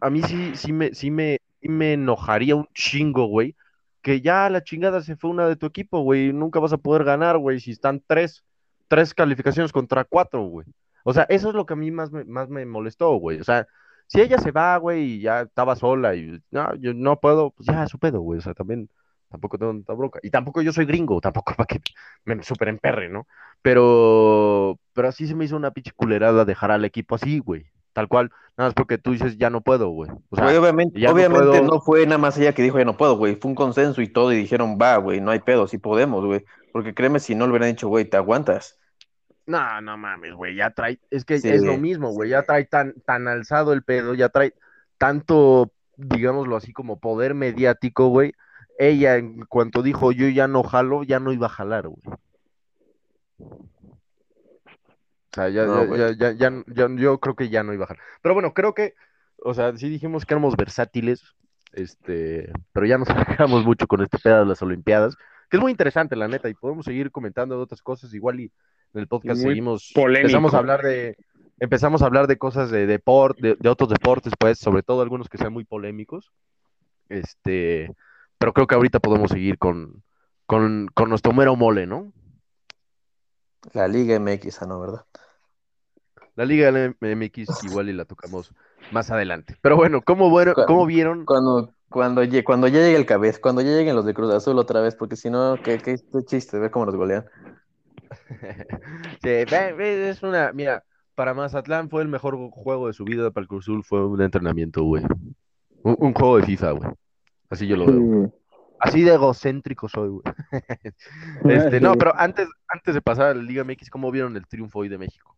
a mí sí, sí me, sí me, me enojaría un chingo, güey, que ya la chingada se fue una de tu equipo, güey, nunca vas a poder ganar, güey, si están tres, tres calificaciones contra cuatro, güey. O sea, eso es lo que a mí más me, más me molestó, güey. O sea, si ella se va, güey, y ya estaba sola y no, yo no puedo, pues ya su pedo, güey. O sea, también tampoco tengo tanta bronca. Y tampoco yo soy gringo, tampoco para que me super emperre, ¿no? Pero, pero así se me hizo una pinche culerada dejar al equipo así, güey. Tal cual, nada más porque tú dices ya no puedo, güey. O sea, obviamente, obviamente no, fue nada más ella que dijo ya no puedo, güey. Fue un consenso y todo, y dijeron, va, güey, no hay pedo, sí podemos, güey. Porque créeme, si no le hubieran dicho, güey, te aguantas. No, no mames, güey, ya trae, es que es lo mismo, güey, ya trae tan, tan alzado el pedo, ya trae tanto, digámoslo así, como poder mediático, güey. Ella, en cuanto dijo yo ya no jalo, ya no iba a jalar, güey. O sea, ya, ya, ya, ya, ya, yo creo que ya no iba a jalar. Pero bueno, creo que, o sea, sí dijimos que éramos versátiles, este, pero ya nos alejamos mucho con este pedo de las Olimpiadas, que es muy interesante, la neta, y podemos seguir comentando de otras cosas, igual y en el podcast seguimos, empezamos a hablar de, empezamos a hablar de cosas de deporte, de, otros deportes, pues, sobre todo algunos que sean muy polémicos. Este, pero creo que ahorita podemos seguir con, con, con nuestro mero mole, ¿no? La Liga MX, ¿no? ¿Verdad? La Liga MX igual y la tocamos más adelante. Pero bueno, ¿cómo, bueno, ¿cómo vieron? Cuando, cuando, cuando ya llegue el cabez, cuando ya lleguen los de Cruz Azul otra vez, porque si no, qué, qué chiste, ver cómo nos golean. sí, es una, mira, para Mazatlán fue el mejor juego de su vida, para el Cruz Azul fue un entrenamiento, güey. Un, juego de FIFA, güey. Así yo lo veo. Así de egocéntrico soy, güey. este, no, pero antes, antes de pasar a la Liga MX, ¿cómo vieron el triunfo hoy de México?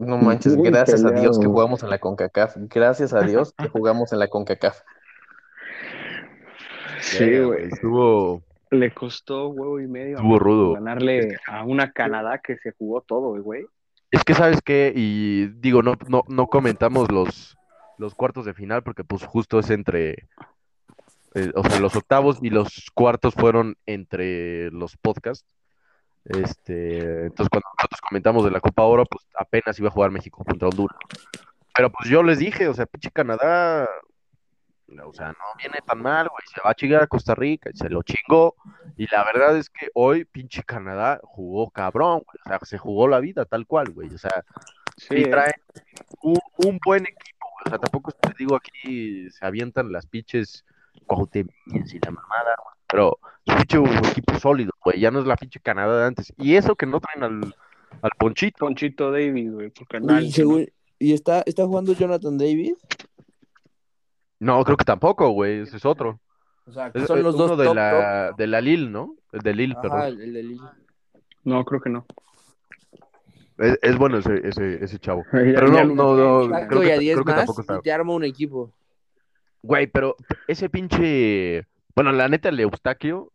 No manches, gracias a Dios que jugamos en la CONCACAF. Gracias a Dios que jugamos en la CONCACAF. Sí, güey. Estuvo, le costó huevo y medio rudo. ganarle a una Canadá que se jugó todo, güey. Es que, ¿sabes qué? Y digo, no, no, no comentamos los, los cuartos de final porque pues justo es entre, eh, o sea, los octavos y los cuartos fueron entre los podcasts. Este, entonces cuando nosotros comentamos de la Copa Oro, pues apenas iba a jugar México contra Honduras. Pero pues yo les dije, o sea, pinche Canadá, o sea, no viene tan mal, güey. Se va a chingar a Costa Rica y se lo chingó. Y la verdad es que hoy, pinche Canadá jugó cabrón, güey. O sea, se jugó la vida tal cual, güey. O sea, sí, trae un, buen equipo, güey. O sea, tampoco te digo aquí se avientan las pinches Cuauhtémoc y la mamada, Pero es pinche un equipo sólido, güey. Ya no es la pinche Canadá de antes. Y eso que no traen al, al Ponchito. Ponchito David, güey. ¿Y está, está jugando Jonathan David? No, creo que tampoco, güey. Ese es otro. O sea, son los dos de la, de la Lille, ¿no? El de Lille, perdón. El, de Lille. No, creo que no. Es, bueno ese, ese, ese chavo. Pero no, no, no, creo que, creo que tampoco está. Y te arma un equipo. Güey, pero ese pinche. Bueno, la neta, el Eustaquio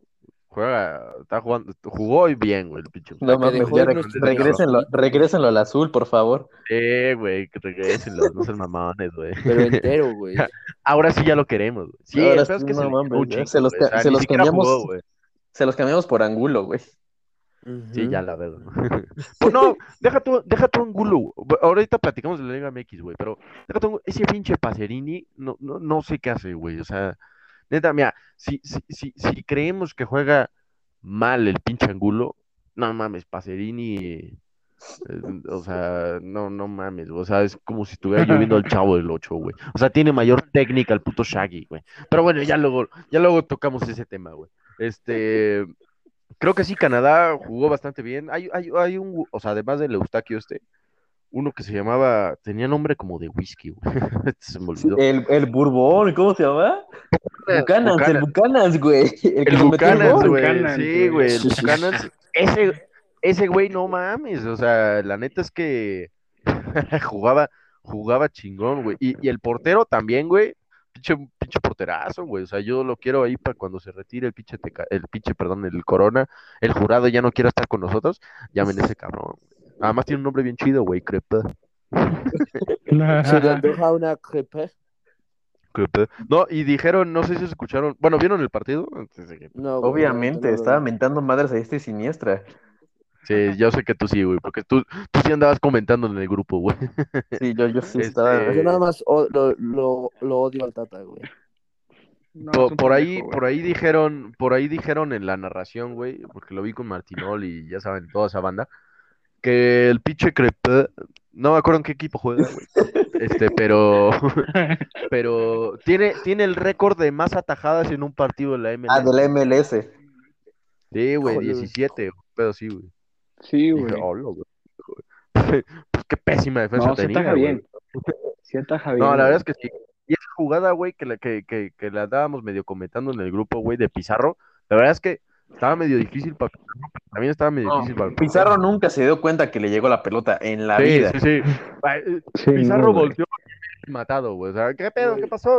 juega, está jugando, jugó bien, güey, el pinche. No mames, ya regresenlo, regresenlo al azul, por favor. Eh, güey, que regresenlo, no sean mamones, güey. Pero entero, güey. Ahora sí ya lo queremos, güey. Sí, Ahora es que no, se, mames, se, los, se los cambiamos. se los cambiamos por Angulo, güey. Sí, ya la veo. pues no, deja tu, deja tu Angulo. Ahorita platicamos de la Liga MX, güey, pero deja tu, ese pinche Pacerini, no, no, no sé qué hace, güey. O sea, Neta, mira, si, si, si, si creemos que juega mal el pinche Angulo, no mames, Pacerini, eh, o sea, no, no mames, o sea, es como si estuviera yo viendo al chavo del 8, güey. O sea, tiene mayor técnica el puto Shaggy, güey. Pero bueno, ya luego, ya luego tocamos ese tema, güey. Este, creo que sí, Canadá jugó bastante bien. Hay, hay, hay un, o sea, además del Eustaquio este, uno que se llamaba, tenía nombre como de whisky, güey. se me olvidó. El, el Bourbon, ¿cómo se llama? Bucanans, el Bucanans, güey. El, el Bucanans, güey. Sí, güey, el Bucanans. Ese, ese güey no mames, o sea, la neta es que jugaba, jugaba chingón, güey. Y, y el portero también, güey, pinche, pinche porterazo, güey. O sea, yo lo quiero ahí para cuando se retire el pinche, el pinche, perdón, el corona, el jurado ya no quiera estar con nosotros, llamen a ese cabrón. Además tiene un nombre bien chido, güey, Crepe. Se le antoja una crepe. No, y dijeron, no sé si escucharon, bueno, ¿vieron el partido? No, Obviamente, estaba mentando madres a este siniestra. Sí, yo sé que tú sí, güey, porque tú, tú sí andabas comentando en el grupo, güey. Sí, yo, yo sí estaba. Este, yo nada más lo, lo, lo, odio al Tata, güey. por, ahí, por ahí dijeron, por ahí dijeron en la narración, güey, porque lo vi con Martinol y ya saben, toda esa banda, que el pinche Crepe, no me acuerdo en qué equipo juega, güey. Este, pero, pero tiene, tiene el récord de más atajadas en un partido de la MLS. Ah, de la MLS. Sí, güey, 17, pero sí, güey. Sí, güey. pues qué pésima defensa no, tenía. Se bien. Sí ataja bien. No, la verdad es que sí. Y esa jugada, güey, que la, que, que, que la dábamos medio comentando en el grupo, güey, de Pizarro, la verdad es que estaba medio difícil para también estaba medio difícil para Pizarro nunca se dio cuenta que le llegó la pelota en la vida. Sí, sí, sí. Pizarro volteó matado, güey. O sea, ¿qué pedo? ¿Qué pasó?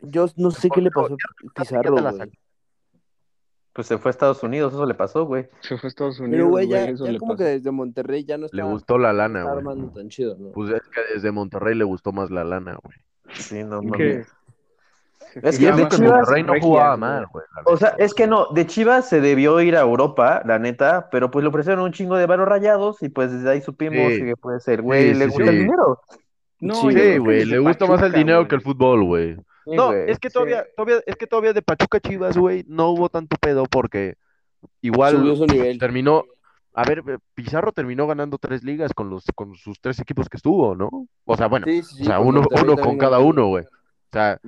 Yo no sé qué le pasó a Pizarro, güey. Pues se fue a Estados Unidos, eso le pasó, güey. Se fue a Estados Unidos. Pero, güey, ya, ya como que desde Monterrey ya no está. Le gustó la lana, güey. armando tan chido, ¿no? Pues es que desde Monterrey le gustó más la lana, güey. Sí, no mames. Es que de Chivas no jugaba mal, güey. O sea, es que no, de Chivas se debió ir a Europa, la neta, pero pues le ofrecieron un chingo de varos rayados y pues desde ahí supimos que puede ser, güey, le gusta el dinero. No, sí, güey, le gusta más el dinero que el fútbol, güey. no, es que todavía, todavía, es que todavía de Pachuca Chivas, güey, no hubo tanto pedo porque igual terminó, a ver, Pizarro terminó ganando tres ligas con los, con sus tres equipos que estuvo, ¿no? O sea, bueno, o sea, uno, uno con cada uno, güey. O sea,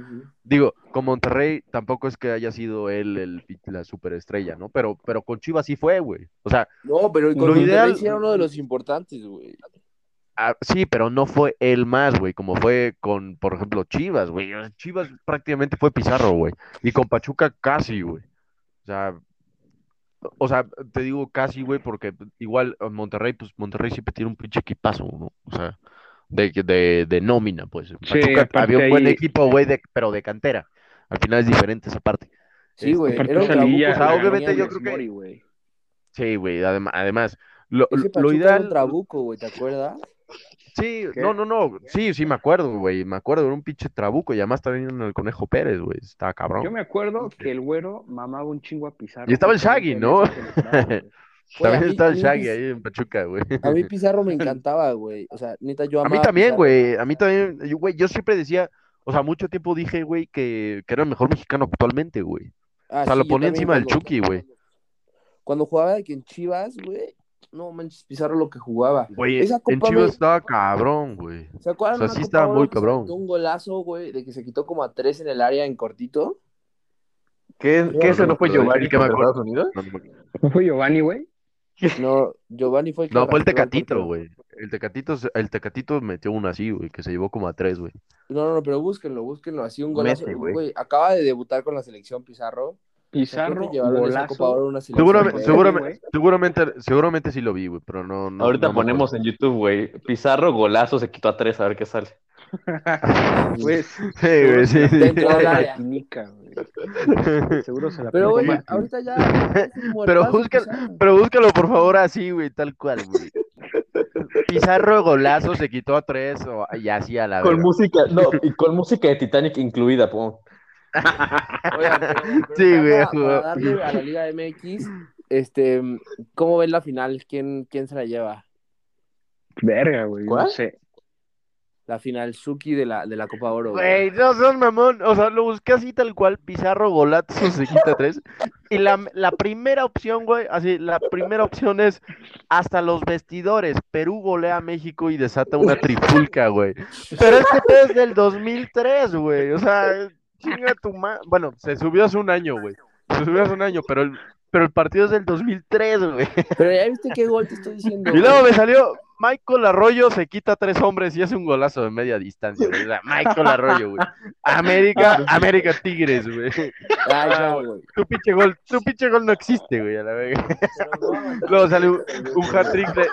digo, con Monterrey tampoco es que haya sido él el, la superestrella, ¿no? Pero, pero con Chivas sí fue, güey. O sea, no, pero con lo ideal era uno de los importantes, güey. Ah, sí, pero no fue él más, güey, como fue con, por ejemplo, Chivas, güey. Chivas prácticamente fue Pizarro, güey. Y con Pachuca casi, güey. O sea, o sea, te digo casi, güey, porque igual Monterrey, pues Monterrey siempre tiene un pinche equipazo, ¿no? O sea, de, de, de nómina, pues. había un buen equipo, güey, pero de cantera. Al final es diferente esa parte. Sí, güey. Este, o sea, obviamente yo creo que. Sí, güey. Además, además lo, lo ideal. Trabuco, güey, ¿te acuerdas? Sí, no, no, no. Sí, sí, me acuerdo, güey. Me acuerdo, era un pinche trabuco y además también en el Conejo Pérez, güey. Estaba cabrón. Yo me acuerdo que el güero mamaba un chingo a Pizarro. Y estaba el Shaggy, ¿no? También está el Shaggy ahí en Pachuca, güey. A mí Pizarro me encantaba, güey. O sea, neta, yo A mí también, güey. A mí también, güey. Yo siempre decía, o sea, mucho tiempo dije, güey, que, que era el mejor mexicano actualmente, güey. Ah, o sea, lo ponía encima del Chucky, güey. Cuando jugaba aquí en Chivas, güey, no manches, Pizarro lo que jugaba. Güey, en Chivas estaba cabrón, güey. ¿Se acuerdan? O sea, sí estaba muy cabrón. Un golazo, güey, de que se quitó como a tres en el área en cortito. ¿Qué, ¿qué eso no fue Giovanni que me Estados Unidos? ¿No fue Giovanni, güey? No, Giovanni fue el que No, fue el Tecatito, güey. El Tecatito, el Tecatito metió uno así, güey, que se llevó como a tres, güey. No, no, no, pero búsquenlo, búsquenlo. Así un golazo, güey. Acaba de debutar con la selección Pizarro. Pizarro, golazo. Seguramente, seguramente, seguramente, seguramente sí lo vi, güey, pero no. no Ahorita ponemos en YouTube, güey. Pizarro, golazo, se quitó a tres, a ver qué sale. pues, sí, güey, sí. Dentro de la química, güey. Seguro se la Pero, güey, ahorita ya. pero, búscalo, pero búscalo, por favor, así, güey, tal cual, güey. Pizarro golazo se quitó a tres o, y así a la Con música, no, y con música de Titanic incluida, pon. sí, güey. Para, darle a la Liga MX, este, ¿cómo ven la final? ¿Quién, quién se la lleva? Verga, güey. No sé. La final Suki de la, de la Copa Oro. Güey, no son mamón. O sea, lo busqué así tal cual, Pizarro, Golazo, se quita tres. Y la, la primera opción, güey, así, la primera opción es hasta los vestidores. Perú golea a México y desata una tripulca, güey. Pero este es del 2003, güey. O sea, chinga tu ma... Bueno, se subió hace un año, güey. Se subió hace un año, pero el, pero el partido es del 2003, güey. Pero ya viste qué gol te estoy diciendo. Y luego me salió, Michael Arroyo se quita tres hombres y hace un golazo de media distancia. Michael Arroyo, güey. América, América Tigres, güey. Ah, tu pinche gol, tu pinche gol no existe, güey, a la vez. Luego sale un, hat-trick de.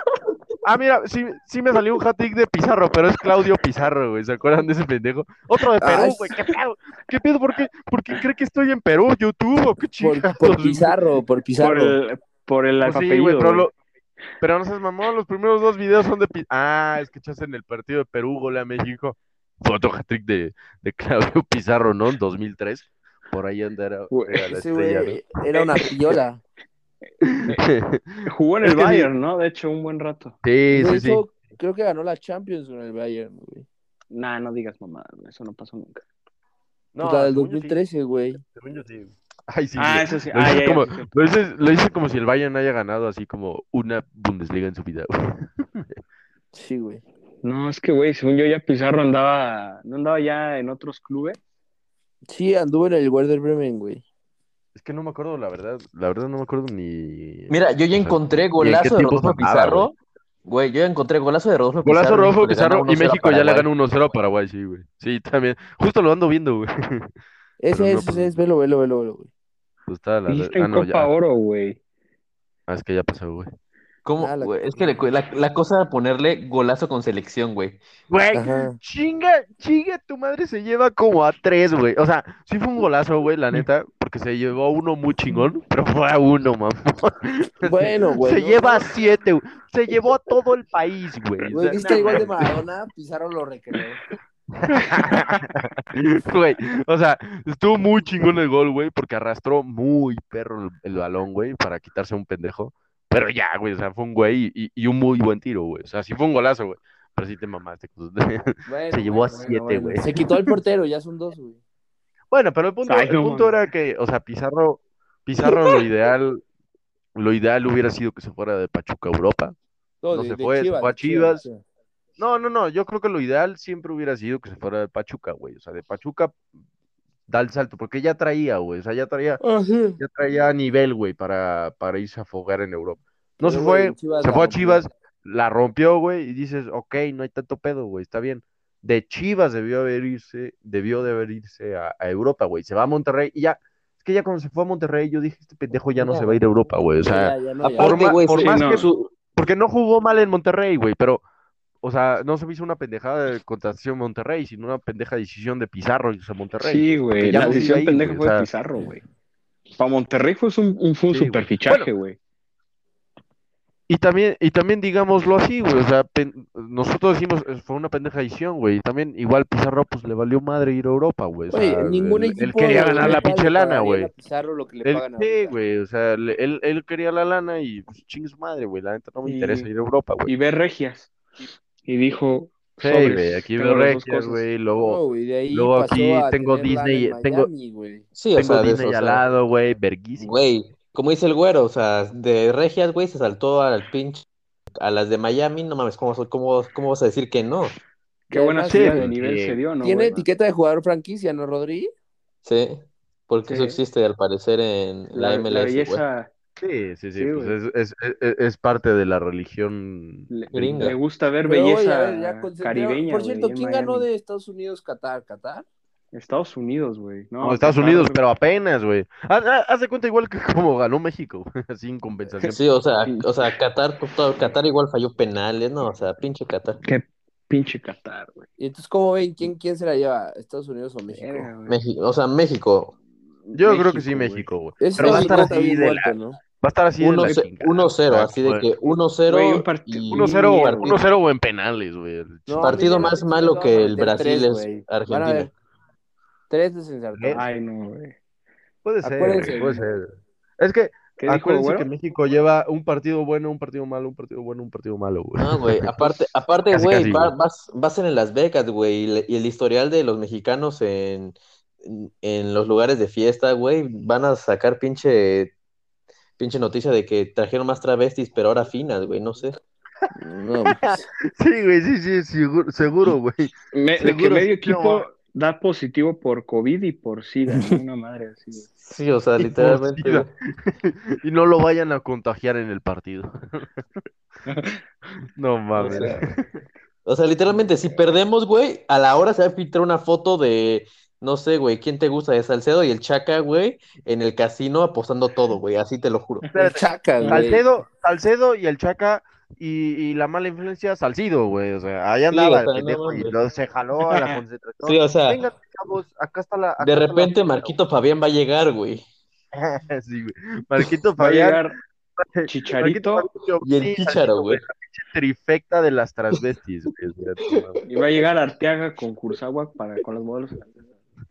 Ah, mira, sí, sí me salió un hat-trick de Pizarro, pero es Claudio Pizarro, güey. ¿Se acuerdan de ese pendejo? Otro de Perú, güey. ¿Qué pedo? ¿Qué pedo? ¿Por qué, ¿Por qué cree que estoy en Perú, YouTube? ¿O qué chingados? Por, por Pizarro, por Pizarro. Por el, por el pues sí, güey, pero, lo, pero no seas mamón, los primeros dos videos son de. Ah, es que echaste en el partido de Perú, gole a México. Fue otro hat-trick de, de Claudio Pizarro, ¿no? En 2003. Por ahí anda era, la estrella, era una piola. Jugó en el Bayern, ¿no? De hecho, un buen rato. Sí, sí, sí. Creo que ganó la Champions con el Bayern, güey. Nah, no digas mamá, eso no pasó nunca. No, la del 2013, güey. Sí. Ay, sí, ah, eso sí. Lo, ah, hice como, lo, hice, como si el Bayern haya ganado así como una Bundesliga en su vida, güey. Sí, güey. No, es que, güey, según yo ya Pizarro andaba, ¿no andaba ya en otros clubes? Sí, anduvo en el Werder Bremen, güey. Es que no me acuerdo, la verdad, la verdad no me acuerdo ni... Mira, yo ya encontré golazo de Rodolfo Pizarro. Güey, yo ya encontré golazo de Rodolfo Pizarro. Golazo de Rodolfo Pizarro y México ya le ganó 1-0 a Paraguay, sí, güey. Sí, también. Justo lo ando viendo, güey. Ese es, ese es, velo, velo, velo, velo, güey. Pues está la... Ah, no, Copa Oro, güey. Ah, es que ya pasó, güey. ¿Cómo, ah, Es que la, la, cosa de ponerle golazo con selección, güey. Güey, chinga, chinga, tu madre se lleva como a tres, güey. O sea, sí fue un golazo, güey, la neta, porque se llevó a uno muy chingón, pero fue a uno, mamá. Bueno, güey. Se lleva a siete, güey. Se llevó a todo el país, güey. Güey, viste igual de Maradona, Pizarro lo recreó. Güey, o sea, estuvo muy chingón el gol, güey, porque arrastró muy perro el, balón, güey, para quitarse a un pendejo. Pero ya, güey, o sea, fue un güey y, un muy buen tiro, güey. O sea, sí fue un golazo, güey. Pero sí te mamaste. se llevó a siete, güey. Se quitó el portero, ya son dos, güey. Bueno, pero el punto, el punto era que, o sea, Pizarro, Pizarro lo ideal, lo ideal hubiera sido que se fuera de Pachuca a Europa. No, se fue, se fue a Chivas. No, no, no, yo creo que lo ideal siempre hubiera sido que se fuera de Pachuca, güey. O sea, de Pachuca da el salto, porque ya traía, güey. O sea, ya traía, ah, ya traía nivel, güey, para, para irse a afogar en Europa. No se fue, se fue a Chivas, la rompió, güey, y dices, ok, no hay tanto pedo, güey, está bien. De Chivas debió haber irse, debió de haber irse a, Europa, güey. Se va a Monterrey y ya, es que ya cuando se fue a Monterrey, yo dije, este pendejo ya no se va a ir a Europa, güey. O sea, por, más que su, porque no jugó mal en Monterrey, güey, pero o sea, no se me hizo una pendejada de contratación Monterrey, sino una pendeja decisión de Pizarro y a Monterrey. Sí, güey, la decisión pendeja fue de Pizarro, güey. Para Monterrey fue un, un, fue un super fichaje, güey. y también, y también digámoslo así, güey, o sea, nosotros decimos, eh, fue una pendeja decisión, güey, también igual Pizarro, pues le valió madre ir a Europa, güey. O sea, ningún él, él quería ganar la pinche lana, güey. Pizarro lo que le pagan Sí, güey, o sea, él, él quería la lana y pues chingue su madre, güey, la neta no me interesa ir a Europa, güey. Y ver regias y dijo. Sí, güey, aquí veo Regias, güey, luego, luego aquí tengo Disney, tengo, sí, tengo Disney al lado, güey, verguísimo. Güey, como dice el güero, o sea, de Regias, güey, se saltó al pinche, a las de Miami, no mames, ¿cómo, cómo, cómo vas a decir que no? Qué buena serie de nivel se dio, ¿no? Tiene etiqueta de jugador franquicia, ¿no, Rodri? Sí, porque eso existe al parecer en la, MLS, güey. Sí, sí, sí, pues es, es, es, es, parte de la religión le, Le gusta ver belleza caribeña. Por cierto, ¿quién ganó de Estados Unidos, Qatar? ¿Qatar? Estados Unidos, güey. No, Estados Unidos, pero apenas, güey. Haz, de cuenta igual que como ganó México, sin compensación. Sí, o sea, o sea, Qatar, Qatar igual falló penales, ¿no? O sea, pinche Qatar. Qué pinche Qatar, güey. Y entonces, ¿cómo ven? ¿Quién, quién se la lleva? ¿Estados Unidos o México? México, o sea, México. Yo creo que sí, México, güey. Pero va a estar así de la... ¿no? Va a estar así 1-0, así de que 1-0 1-0 o en penales, güey. partido más malo que el Brasil es Argentina. Tres de Ay, no, güey. Puede ser, puede ser. Es que acuérdense que México lleva un partido bueno, un partido malo, un partido bueno, un partido malo, güey. No, güey, aparte, aparte, güey, vas, vas en Las Vegas, güey, y el historial de los mexicanos en, en los lugares de fiesta, güey, van a sacar pinche pinche noticia de que trajeron más travestis, pero ahora finas, güey, no sé. Pues. sí, güey, sí, sí, seguro, seguro güey. de que medio equipo da positivo por COVID y por SIDA, una madre así. Sí, o sea, literalmente. y no lo vayan a contagiar en el partido. No mames. O sea, literalmente, si perdemos, güey, a la hora se va a filtrar una foto de, no sé, güey, ¿quién te gusta? De Salcedo y el Chaca, güey, en el casino apostando todo, güey, así te lo juro. El Chaca, güey. Salcedo, Salcedo y el Chaca y, y la mala influencia Salcido, güey. O sea, ahí andaba o sea, el pendejo no y lo- se jaló a la concentración. Sí, o sea, Venga, chavos, acá está la. acá de está la repente. Marquito Fabián va a llegar, güey. sí, güey. Marquito Va a Fabián. llegar Chicharito Marquito Y el Salcido, güey. la pinche Trifecta de las transvestis, güey. y va a llegar Arteaga con Kurzawa para con los modelos.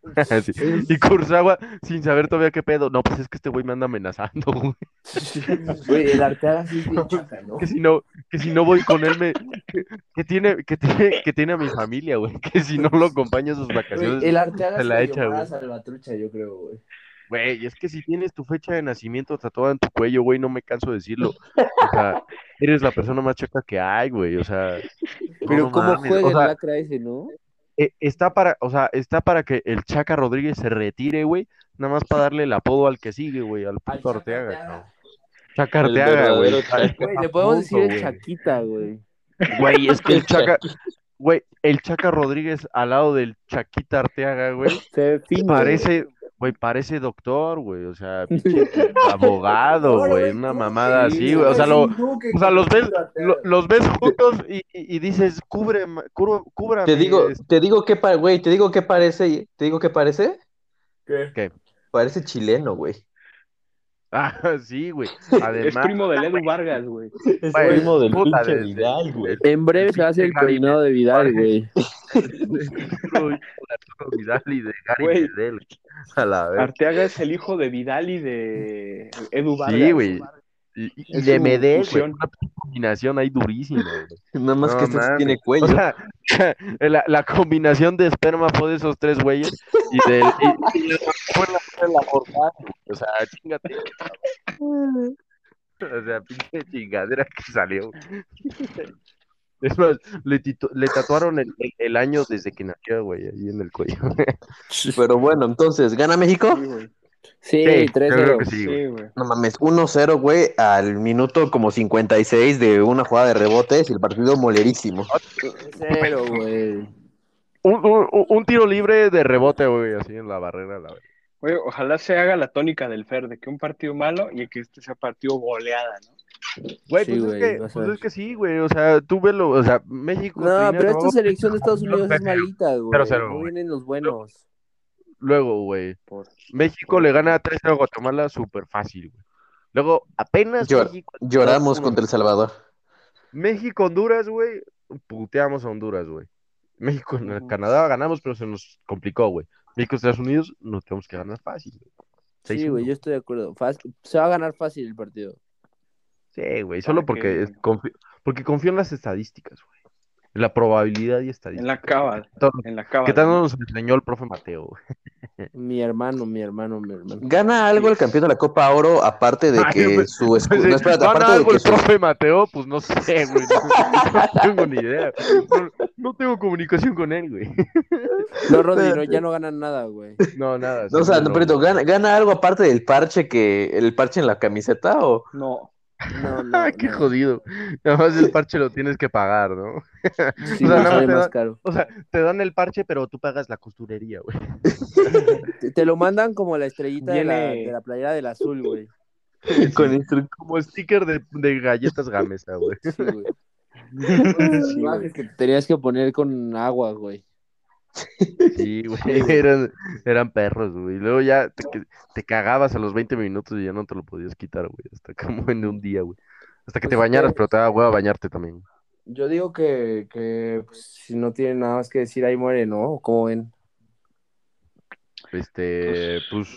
Sí. Y Kurzawa, sin saber todavía qué pedo. No, pues es que este güey me anda amenazando, güey. Güey, el Arteaga sí es bien Chaca, ¿no? Que si no, que si no voy con él, me, que, que tiene, que tiene, que tiene a mi familia, güey. Que si no lo acompaño a sus Güey, vacaciones. el Arteaga se la echa, güey. Salvatrucha, yo creo, güey. Güey, es que si tienes tu fecha de nacimiento tatuada en tu cuello, güey, no me canso de decirlo. O sea, eres la persona más chaca que hay, güey. O sea, Pero no cómo mames. juega O el lacra ese, ¿no? Eh, está para, o sea, está para que el Chaca Rodríguez se retire, güey, nada más para darle el apodo al que sigue, güey, al puto Arteaga, cabrón. Chaca El Arteaga, güey. verdadero Chaca. Güey, le podemos decir el. Chaquita, güey. Güey, es que el Chaca, güey, el Chaca Rodríguez al lado del Chaquita Arteaga, güey, parece, güey, parece doctor, güey, o sea, pinche abogado, güey, una mamada así, güey, o sea, lo, o sea, los ves, lo- los ves juntos y, y- y dices, cubre, cubra, cúbrame, Te digo, te digo que, güey, te digo que parece, te digo que parece, ¿Qué? ¿Qué? parece chileno, güey. Ah, sí, güey. Es primo de Edu Vargas, güey. Es primo del puta, pinche de- Vidal, güey. En breve se hacer el peinado de Vidal, güey. Vidal y de Gary Güey. Medel. A la vez. Arteaga es el hijo de Vidal y de Edu Vargas. Sí, güey. Y, y. Una combinación ahí durísima, güey. Nada más No que este tiene cuello. O sea, la, la combinación de esperma fue de esos tres güeyes y del y, y fue la, la güey. O sea, chingate. O sea, pinche chingadera que salió. Es más, le, tito- le tatuaron el, el- el año desde que nació, güey, ahí en el cuello. Pero bueno, entonces, ¿gana México? Sí, güey. Sí, Sí, yo creo 3-0. que sí. No mames, 1-0, güey, al minuto como 56 de una jugada de rebotes y el partido molerísimo. 0, güey. Un, un- un tiro libre de rebote, güey, así en la barrera. La... Güey, ojalá se haga la tónica del Fer, de que un partido malo y que este sea partido goleada, ¿no? Güey, Sí, pues, güey, es que, pues es que sí, güey, o sea, tú velo, o sea, México. No, pero esta selección de Estados Unidos es malita, güey. 0-0, No güey. vienen los buenos. Luego, güey, Por- México le gana 3-0 a Guatemala súper fácil, güey. Luego, apenas Llor- México, Lloramos contra El Salvador. México, Honduras, güey, puteamos a Honduras, güey. México, en. Canadá ganamos, pero se nos complicó, güey. México, Estados Unidos, nos tenemos que ganar fácil, güey. Sí, güey, 6-1. yo estoy de acuerdo. Fácil- Se va a ganar fácil el partido. Sí, güey, solo porque, confío, porque confío en las estadísticas, güey. La probabilidad y estadística. En la cava, Todo- en la cava. ¿Qué tal nos enseñó el profe Mateo? Mi hermano, mi hermano, mi hermano. ¿Gana algo el campeón de la Copa Oro aparte de Ay, que pues, su escudo... Pues, No, espérate, ¿gana aparte de algo que el su... profe Mateo? Pues no sé, güey. No, no tengo ni idea. No, no tengo comunicación con él, güey. No, Rodri, no, ya no ganan nada, güey. No, nada. No, o sea, no, pero ¿gana, ¿gana algo aparte del parche que... el parche en la camiseta o...? No, No, no. Ah, qué no. jodido. Además el parche lo tienes que pagar, ¿no? Sí, O sea, nada más te más da- caro. O sea, te dan el parche, pero tú pagas la costurería, güey. Te, te lo mandan como la estrellita de, la, de la playera del azul, güey. Con Como sticker de, de galletas gamesa, güey. Sí, güey. Sí, Imágenes que te tenías que poner con agua, güey. Sí, güey. Eran, eran perros, güey. Y luego ya te cagabas a los 20 minutos y ya no te lo podías quitar, güey. Hasta como en un día, güey. Hasta que te Pues, bañaras, eh, pero te daba hueva bañarte también. Yo digo que, que pues, si no tienen nada más que decir, ahí muere, ¿no? ¿Cómo ven? Este, pues,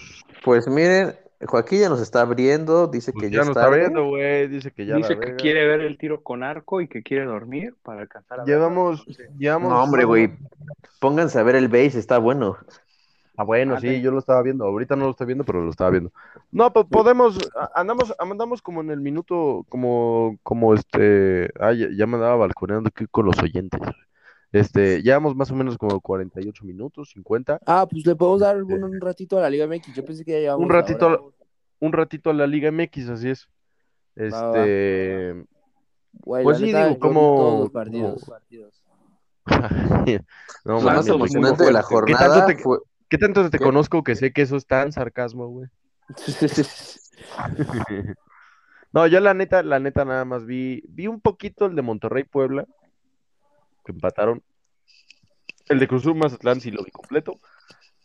Pues miren, Joaquín ya nos está abriendo, dice pues que ya está está viendo, güey. Dice que ya dice la que quiere ver el tiro con arco y que quiere dormir para alcanzar a. Llevamos, llevamos. No, hombre, güey. Pónganse a ver el base, está bueno. Ah, bueno, sí, yo lo estaba viendo. Ahorita no lo estoy viendo, pero lo estaba viendo. No, pues podemos, andamos, andamos como en el minuto, como, como este, ah, ya, ya me andaba balconeando aquí con los oyentes. Este, llevamos más o menos como 48 minutos, 50. Ah, pues le podemos dar un, un ratito a la Liga MX. Yo pensé que ya llevamos Un ratito, hora. a la- un ratito a la Liga MX, así es. Va, va. Este, pues sí, digo, como... Todos los partidos. no, Lo más emocionante de la jornada ¿Qué tanto te, fue... ¿qué tanto te conozco que sé que eso es tan sarcasmo, güey? no, yo la neta, la neta nada más vi, vi un poquito el de Monterrey Puebla, que empataron. El de Cruz Mazatlán sí lo vi completo.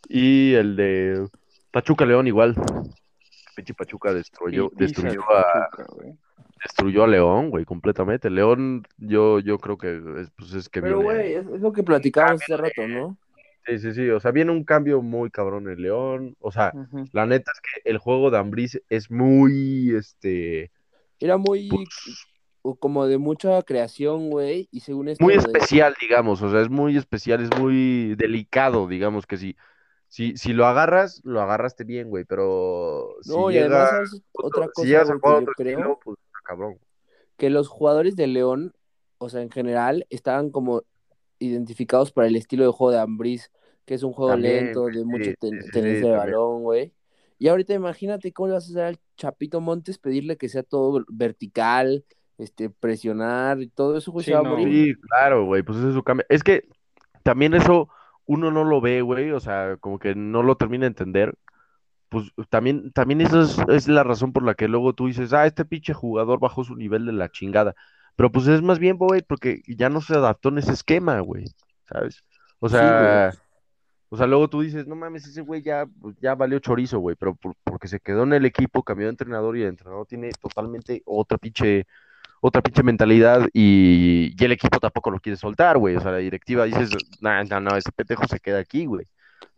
Y el de Pachuca León igual. Pinche Pachuca destruyó, destruyó a destruyó a León, güey, completamente. León, yo, yo creo que es, pues es que Pero, güey, es, lo que platicábamos hace rato, ¿no? Sí, sí, sí. O sea, viene un cambio muy cabrón en León. O sea, la neta es que el juego de Ambris es muy, este. Era muy. Pues como de mucha creación, güey, y según esto... Muy especial, digamos, o sea, es muy especial, es muy delicado, digamos que sí. Si, si lo agarras, lo agarraste bien, güey, pero no, si y además otra cosa si a otro creo, pues cabrón. Que los jugadores de León, o sea, en general, estaban como identificados para el estilo de juego de Ambris, que es un juego lento, de mucho tenis de balón, güey. Y ahorita imagínate cómo le vas a hacer al Chapito Montes pedirle que sea todo vertical, este, presionar y todo eso, güey, sí, claro, güey, pues eso es su cambio. Es que también eso uno no lo ve, güey, o sea, como que no lo termina de entender. Pues también, también eso es, es, la razón por la que luego tú dices, ah, este pinche jugador bajó su nivel de la chingada. Pero pues es más bien, güey, porque ya no se adaptó en ese esquema, güey, ¿sabes? O sea, o sea, luego tú dices, no mames, ese güey ya, pues, ya valió chorizo, güey, pero porque se quedó en el equipo, cambió de entrenador y el entrenador tiene totalmente otra pinche, otra pinche mentalidad y, el equipo tampoco lo quiere soltar, güey. O sea, la directiva dices, no, no, no, ese petejo se queda aquí, güey.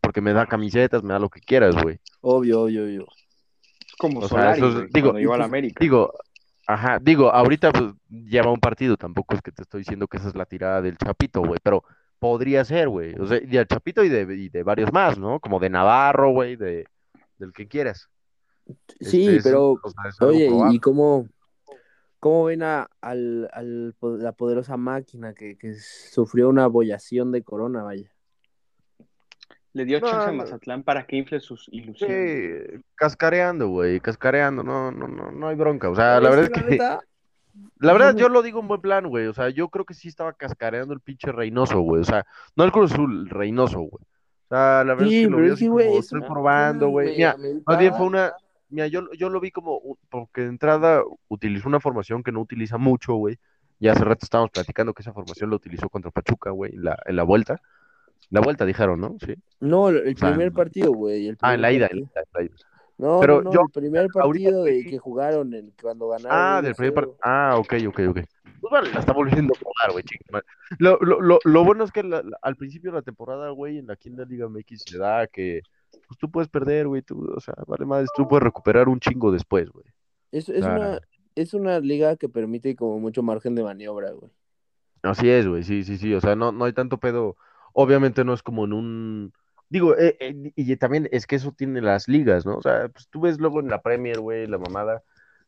Porque me da camisetas, me da lo que quieras, güey. Obvio, obvio, obvio. Como o Solari, digo, iba a la América. Digo, Ajá, digo, ahorita pues, lleva un partido, tampoco es que te estoy diciendo que esa es la tirada del Chapito, güey, pero podría ser, güey. O sea, del Chapito y de, de varios más, ¿no? Como de Navarro, güey, de, del que quieras. Sí, este, pero, oye, ¿y cómo, cómo ven a al, al, la poderosa máquina que, que sufrió una abollación de corona, vaya? Le dio chance a Mazatlán para que infle sus ilusiones. Sí, cascareando, güey, cascareando, no, no, no, no hay bronca. O sea, la verdad es que. La verdad, yo lo digo en buen plan, güey. O sea, yo creo que sí estaba cascareando el pinche Reynoso, güey. O sea, no el Cruz Azul, Reynoso, güey. O sea, la verdad es que lo vi como, estoy probando, güey. Mira, más bien fue una. Mira, yo, yo lo vi como. Porque de entrada utilizó una formación que no utiliza mucho, güey. Ya hace rato estábamos platicando que esa formación la utilizó contra Pachuca, güey, en la, en la vuelta. La vuelta dijeron, ¿no? Sí. No, el primer partido, güey. Ah, en la ida, No, Pero no, yo, el primer partido de que jugaron en, cuando ganaron. Ah, del primer partido. Ah, ok, ok, ok. Pues vale, la está volviendo a jugar, güey, lo, lo, lo, lo, bueno es que al principio de la temporada, güey, en la quinta Liga MX se da que pues tú puedes perder, güey, tú, o sea, vale más, tú puedes recuperar un chingo después, güey. Es, es, una, es una liga que permite como mucho margen de maniobra, güey. Así es, güey, sí, sí, sí, o sea, no, no hay tanto pedo Obviamente no es como en un... Digo, eh, eh, y también es que eso tiene las ligas, ¿no? O sea, pues tú ves luego en la Premier, güey, la mamada,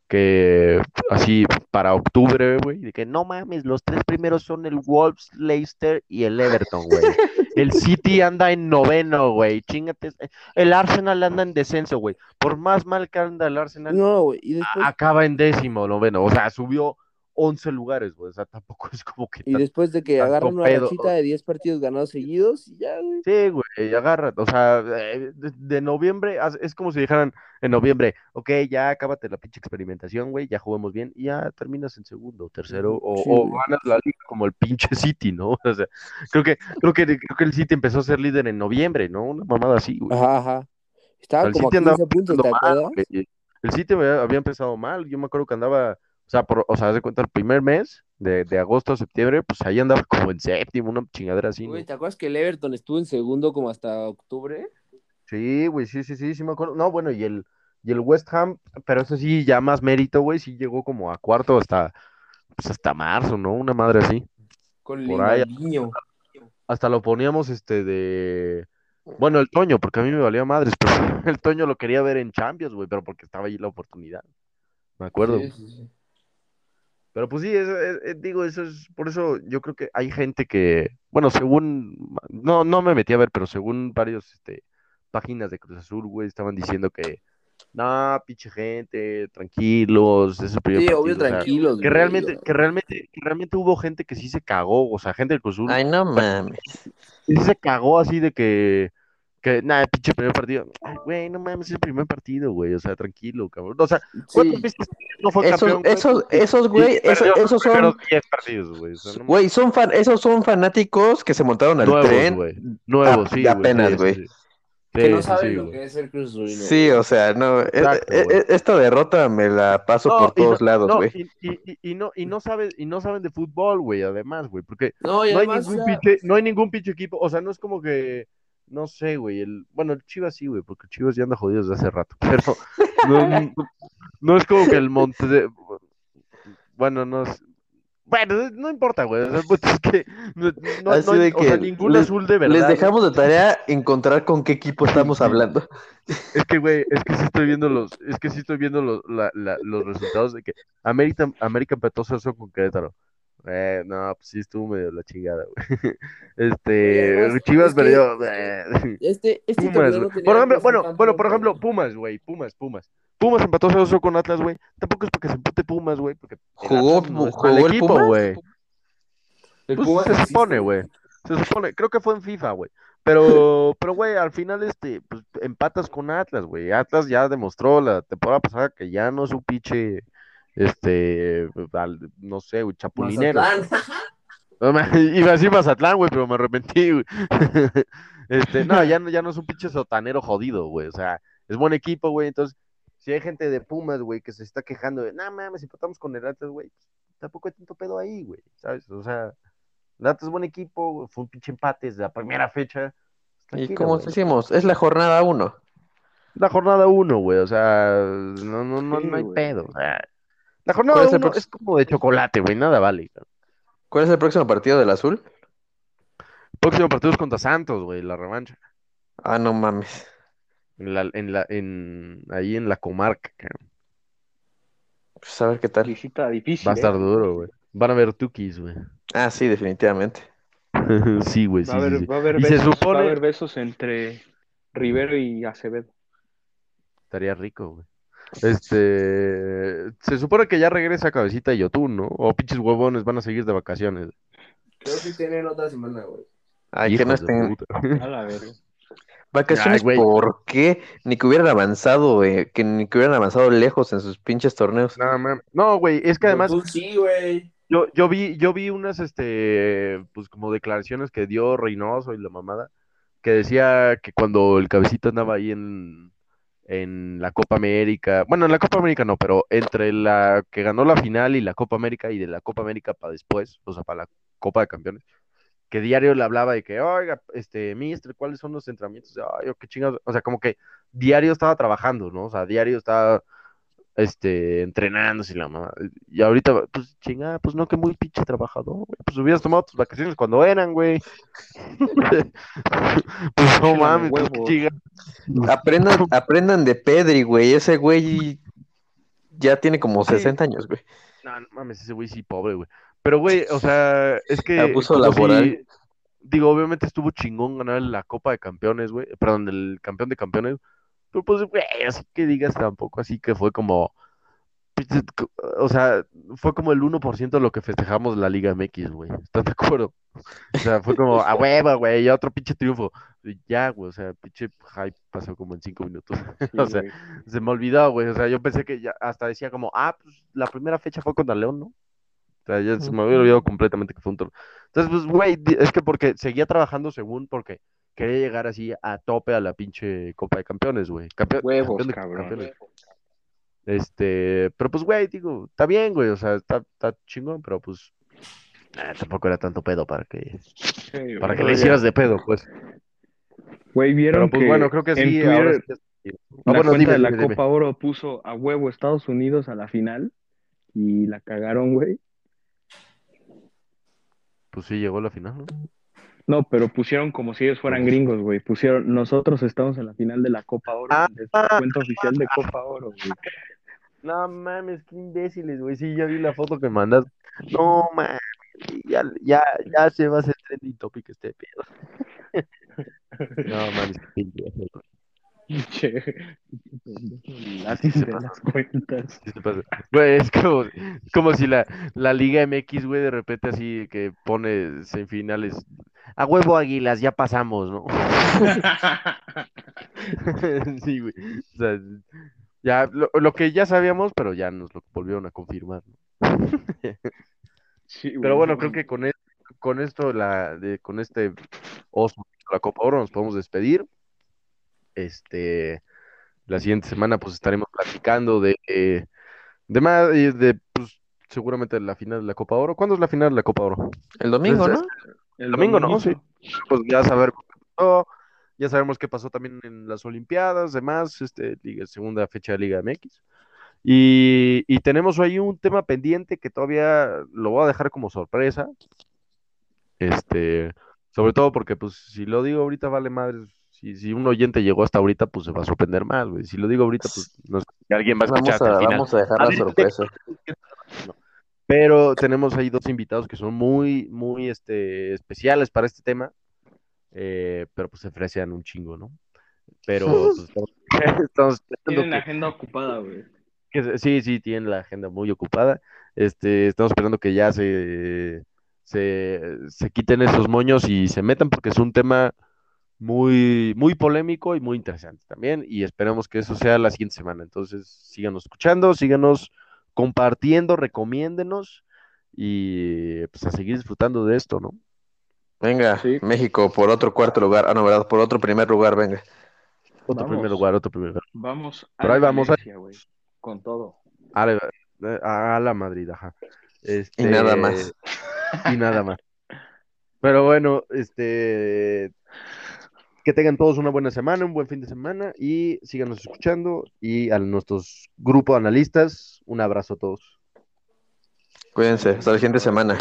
que así para octubre, güey, de que no mames, los tres primeros son el Wolves, Leicester y el Everton, güey. El City anda en noveno, güey. Chingate. El Arsenal anda en descenso, güey. Por más mal que anda el Arsenal, no, y acaba en décimo, noveno. O sea, subió 11 lugares, güey. O sea, tampoco es como que. Y después de que agarran una rachita de 10 partidos ganados seguidos, ya, güey. Sí, güey, agarra. O sea, eh, de, noviembre, es como si dijeran en noviembre, ok, ya acábate la pinche experimentación, güey, ya juguemos bien, y ya terminas en segundo, tercero, o, ganas la liga como el pinche City, ¿no? O sea, creo que, creo que, creo que el City empezó a ser líder en noviembre, ¿no? Una mamada así, güey. Ajá, ajá. Estaba como a 15 puntos, ¿te acuerdas? El City había empezado mal, yo me acuerdo que andaba o sea, por, o sea, haz de cuenta el primer mes, de, de, agosto a septiembre, pues ahí andaba como en séptimo, una chingadera así. Güey, ¿te acuerdas que el Everton estuvo en segundo como hasta octubre? Sí, güey, sí, sí, sí, sí me acuerdo. No, bueno, y el, y el West Ham, pero eso sí, ya más mérito, güey, sí llegó como a cuarto hasta, pues hasta marzo, ¿no? Una madre así. Con Por ahí, hasta, hasta lo poníamos este de... Bueno, el Toño, porque a mí me valía madres, pero el Toño lo quería ver en Champions, güey, pero porque estaba ahí la oportunidad. Me acuerdo. Sí, sí, sí. Pero pues sí, digo, eso es, por eso yo creo que hay gente que, bueno, según, no, no me metí a ver, pero según varios, este, páginas de Cruz Azul, güey, estaban diciendo que, no, pinche gente, tranquilos, primer Sí, partido, obvio, o sea, tranquilos. que realmente, que realmente, que realmente hubo gente que sí se cagó, o sea, gente del Cruz Azul, Ay, no mames. sí se cagó así de que, que, nada, pinche primer partido, ay, güey, no mames, es el primer partido, güey, o sea, tranquilo, cabrón, o sea, ¿cuántas Sí. veces no fue Esos, campeón? güey? esos, esos, güey, eso- perdió los esos son, primeros 10 partidos, güey, o sea, no güey, son fan, esos son fanáticos que se montaron al Nuevos, tren. güey. Nuevos, sí, apenas, sí, güey. sí, sí. Que no saben sí, lo güey. que es Cruz Azulino. Sí, o sea, no, e- Exacto, e- güey. e- esta derrota me la paso No, por no- todos lados, no, güey. y, y- y- y no, y no saben, y no saben de fútbol, güey, además, güey, porque No, hay ningún o sea, pinche, no hay ningún pinche equipo, o sea, no es como que, no sé, güey, el, bueno, el Chivas sí, güey, porque el Chivas ya anda jodido desde hace rato, pero no, no- no es como que el Monte de, bueno, no es, bueno, no importa, güey, es que no, no- Así no hay- de o sea, que ningún les- azul de verdad. Les dejamos de tarea encontrar con qué equipo estamos hablando. Es que, güey, es que sí estoy viendo los, es que sí estoy viendo los, la- la- los resultados de que América, América empató 0 con Querétaro. Eh, no, pues sí estuvo medio la chingada, güey. Este, además, Chivas es que- perdió. eh, Este, este Pumas, no Por ejemplo, que bueno, bueno, por ejemplo. Pumas, güey, Pumas, Pumas. Pumas empató 0 con Atlas, güey. Tampoco es porque se empute Pumas, güey, porque Jugó, Atlas no jugó el equipo, güey. El Pues se supone, güey. Se supone, creo que fue en FIFA, güey. Pero, pero, güey, al final, este, pues, empatas con Atlas, güey. Atlas ya demostró la temporada pasada que ya no es un pinche, este, al- no sé, güey, chapulinero. Iba a decir Mazatlán, güey, pero me arrepentí, güey. Este, no, ya no, ya no es un pinche sotanero jodido, güey. O sea, es buen equipo, güey. Entonces, si hay gente de Pumas, güey, que se está quejando de, no mames, empatamos con el Atlas, güey, tampoco hay tanto pedo ahí, güey, ¿sabes? O sea, el Atlas es buen equipo, güey, fue un pinche empate desde la primera fecha. Y como decimos, es la jornada uno. La jornada uno, güey, o sea, no, no, no, Sí, no hay pedo. o sea, la jornada ¿Cuál es el uno es como de chocolate, güey, nada vale. ¿Cuál es el próximo partido del azul? Próximo partido es contra Santos, güey, la revancha. Ah, no mames. En la, en la, en, ahí en la comarca, cabrón. Pues a ver qué tal. Visita difícil. Va a estar ¿eh? duro, güey. Van a ver tukis, güey. Ah, sí, definitivamente. sí, güey, sí, Va a haber, sí, sí. va a haber Y se besos, va a supone- haber besos entre Rivero y Acevedo. Estaría rico, güey. Este, se supone que ya regresa Cabecita y Yotun, ¿no? O pinches huevones van a seguir de vacaciones. Creo que tienen otra semana, güey. Ay, que no estén. puta. A la verga. Vacaciones, Ay. ¿por qué? Ni que hubieran avanzado, güey. Que ni que hubieran avanzado lejos en sus pinches torneos. No, no, güey, es que además sí, güey. yo, yo vi, yo vi unas, este, pues como declaraciones que dio Reynoso y la mamada, que decía que cuando el cabecito andaba ahí en, en la Copa América, bueno, en la Copa América no, pero entre la que ganó la final y la Copa América y de la Copa América para después, o sea, para la Copa de Campeones, que diario le hablaba de que, oiga, este, mister, ¿cuáles son los entrenamientos? Ay, qué chingados, o sea, como que diario estaba trabajando, ¿no? O sea, diario estaba este, entrenándose y la mamá. Y ahorita, pues, chingada, pues no, que muy pinche trabajador, güey. Pues hubieras tomado tus vacaciones cuando eran, güey. pues no mames, pues. Aprendan, aprendan de Pedri, güey. Ese güey ya tiene como Sí. 60 años, güey. No, no mames, ese güey sí, pobre, güey. Pero, güey, o sea, es que. Abuso como laboral. si- digo, obviamente estuvo chingón ganar la Copa de Campeones, güey. Perdón, el campeón de campeones. Pero, pues, güey, así que digas tampoco, así que fue como. O sea, fue como el 1% de lo que festejamos la Liga MX, güey. ¿Estás de acuerdo? O sea, fue como, a hueva, güey, ya otro pinche triunfo. Y Ya, güey, o sea, pinche hype pasó como en cinco minutos. O sea, se me olvidó, güey. O sea, yo pensé que ya hasta decía como, ah, pues la primera fecha fue contra León, ¿no? O sea, ya se me había olvidado completamente que fue un torneo. Entonces, pues, güey, es que porque seguía trabajando según porque quería llegar así a tope a la pinche Copa de Campeones, güey. Huevos, campeón de cabrón. campeones. Este, pero pues, güey, digo, está bien, güey. O sea, está, está chingón, pero pues, ah, tampoco era tanto pedo para que, Sí, para que le hicieras de pedo, pues. Güey, vieron Pero pues que bueno, creo que en sí. Twitter ahora sí Ah, la bueno, cuenta dime, de la dime, dime. Copa Oro puso a huevo Estados Unidos a la final y la cagaron, güey. Pues sí, llegó a la final, ¿no? No, pero pusieron como si ellos fueran gringos, güey. Pusieron, nosotros estamos en la final de la Copa Oro, Ah. desde la cuenta oficial de Copa Oro, güey. No mames, qué imbéciles, güey. Sí, ya vi la foto que mandas. No mames, ya, ya, ya se va a hacer trending topic este pedo. No mames, qué imbécil. Pinche, es como, como si la, la Liga MX, güey, de repente así que pone semifinales. A huevo Águilas, ya pasamos, ¿no? sí, güey. O sea, ya, lo, lo, que ya sabíamos, pero ya nos lo volvieron a confirmar. sí, pero bueno, creo que con, con esto, la, de, con este oso, la Copa Oro, nos podemos despedir. Este, la siguiente semana, pues estaremos platicando de, de más, de, pues, seguramente la final de la Copa Oro. ¿Cuándo es la final de la Copa Oro? El domingo, ¿no? El domingo, ¿no? Sí. Pues ya saber ya sabemos qué pasó también en las Olimpiadas, demás, este, Liga, segunda fecha de Liga MX. Y, y, tenemos ahí un tema pendiente que todavía lo voy a dejar como sorpresa. Este, sobre todo porque, pues, si lo digo ahorita, vale madre. Si, si un oyente llegó hasta ahorita, pues se va a sorprender más, güey. Si lo digo ahorita, pues no alguien va a escuchar. Vamos a, vamos a dejar la sorpresa. Pero tenemos ahí dos invitados que son muy, muy este, especiales para este tema. Eh, pero pues se ofrecen un chingo, ¿no? Pero pues, estamos, Tienen la agenda ocupada, güey. sí, sí, tienen la agenda muy ocupada. Este, estamos esperando que ya se, se, se quiten esos moños y se metan porque es un tema muy, muy polémico y muy interesante también. Y esperamos que eso sea la siguiente semana. Entonces, síganos escuchando, síganos compartiendo, recomiéndenos y pues a seguir disfrutando de esto, ¿no? Venga, México por otro cuarto lugar. Ah, no, ¿verdad? Por otro primer lugar, venga. Otro primer lugar, otro primer lugar. Vamos a Pero ahí vamos a... con todo. A la, a la Madrid, ajá. Este... Y nada más. Y nada más. Pero bueno, este que tengan todos una buena semana, un buen fin de semana y síganos escuchando y a nuestros grupos de analistas, un abrazo a todos. Cuídense, hasta la siguiente semana.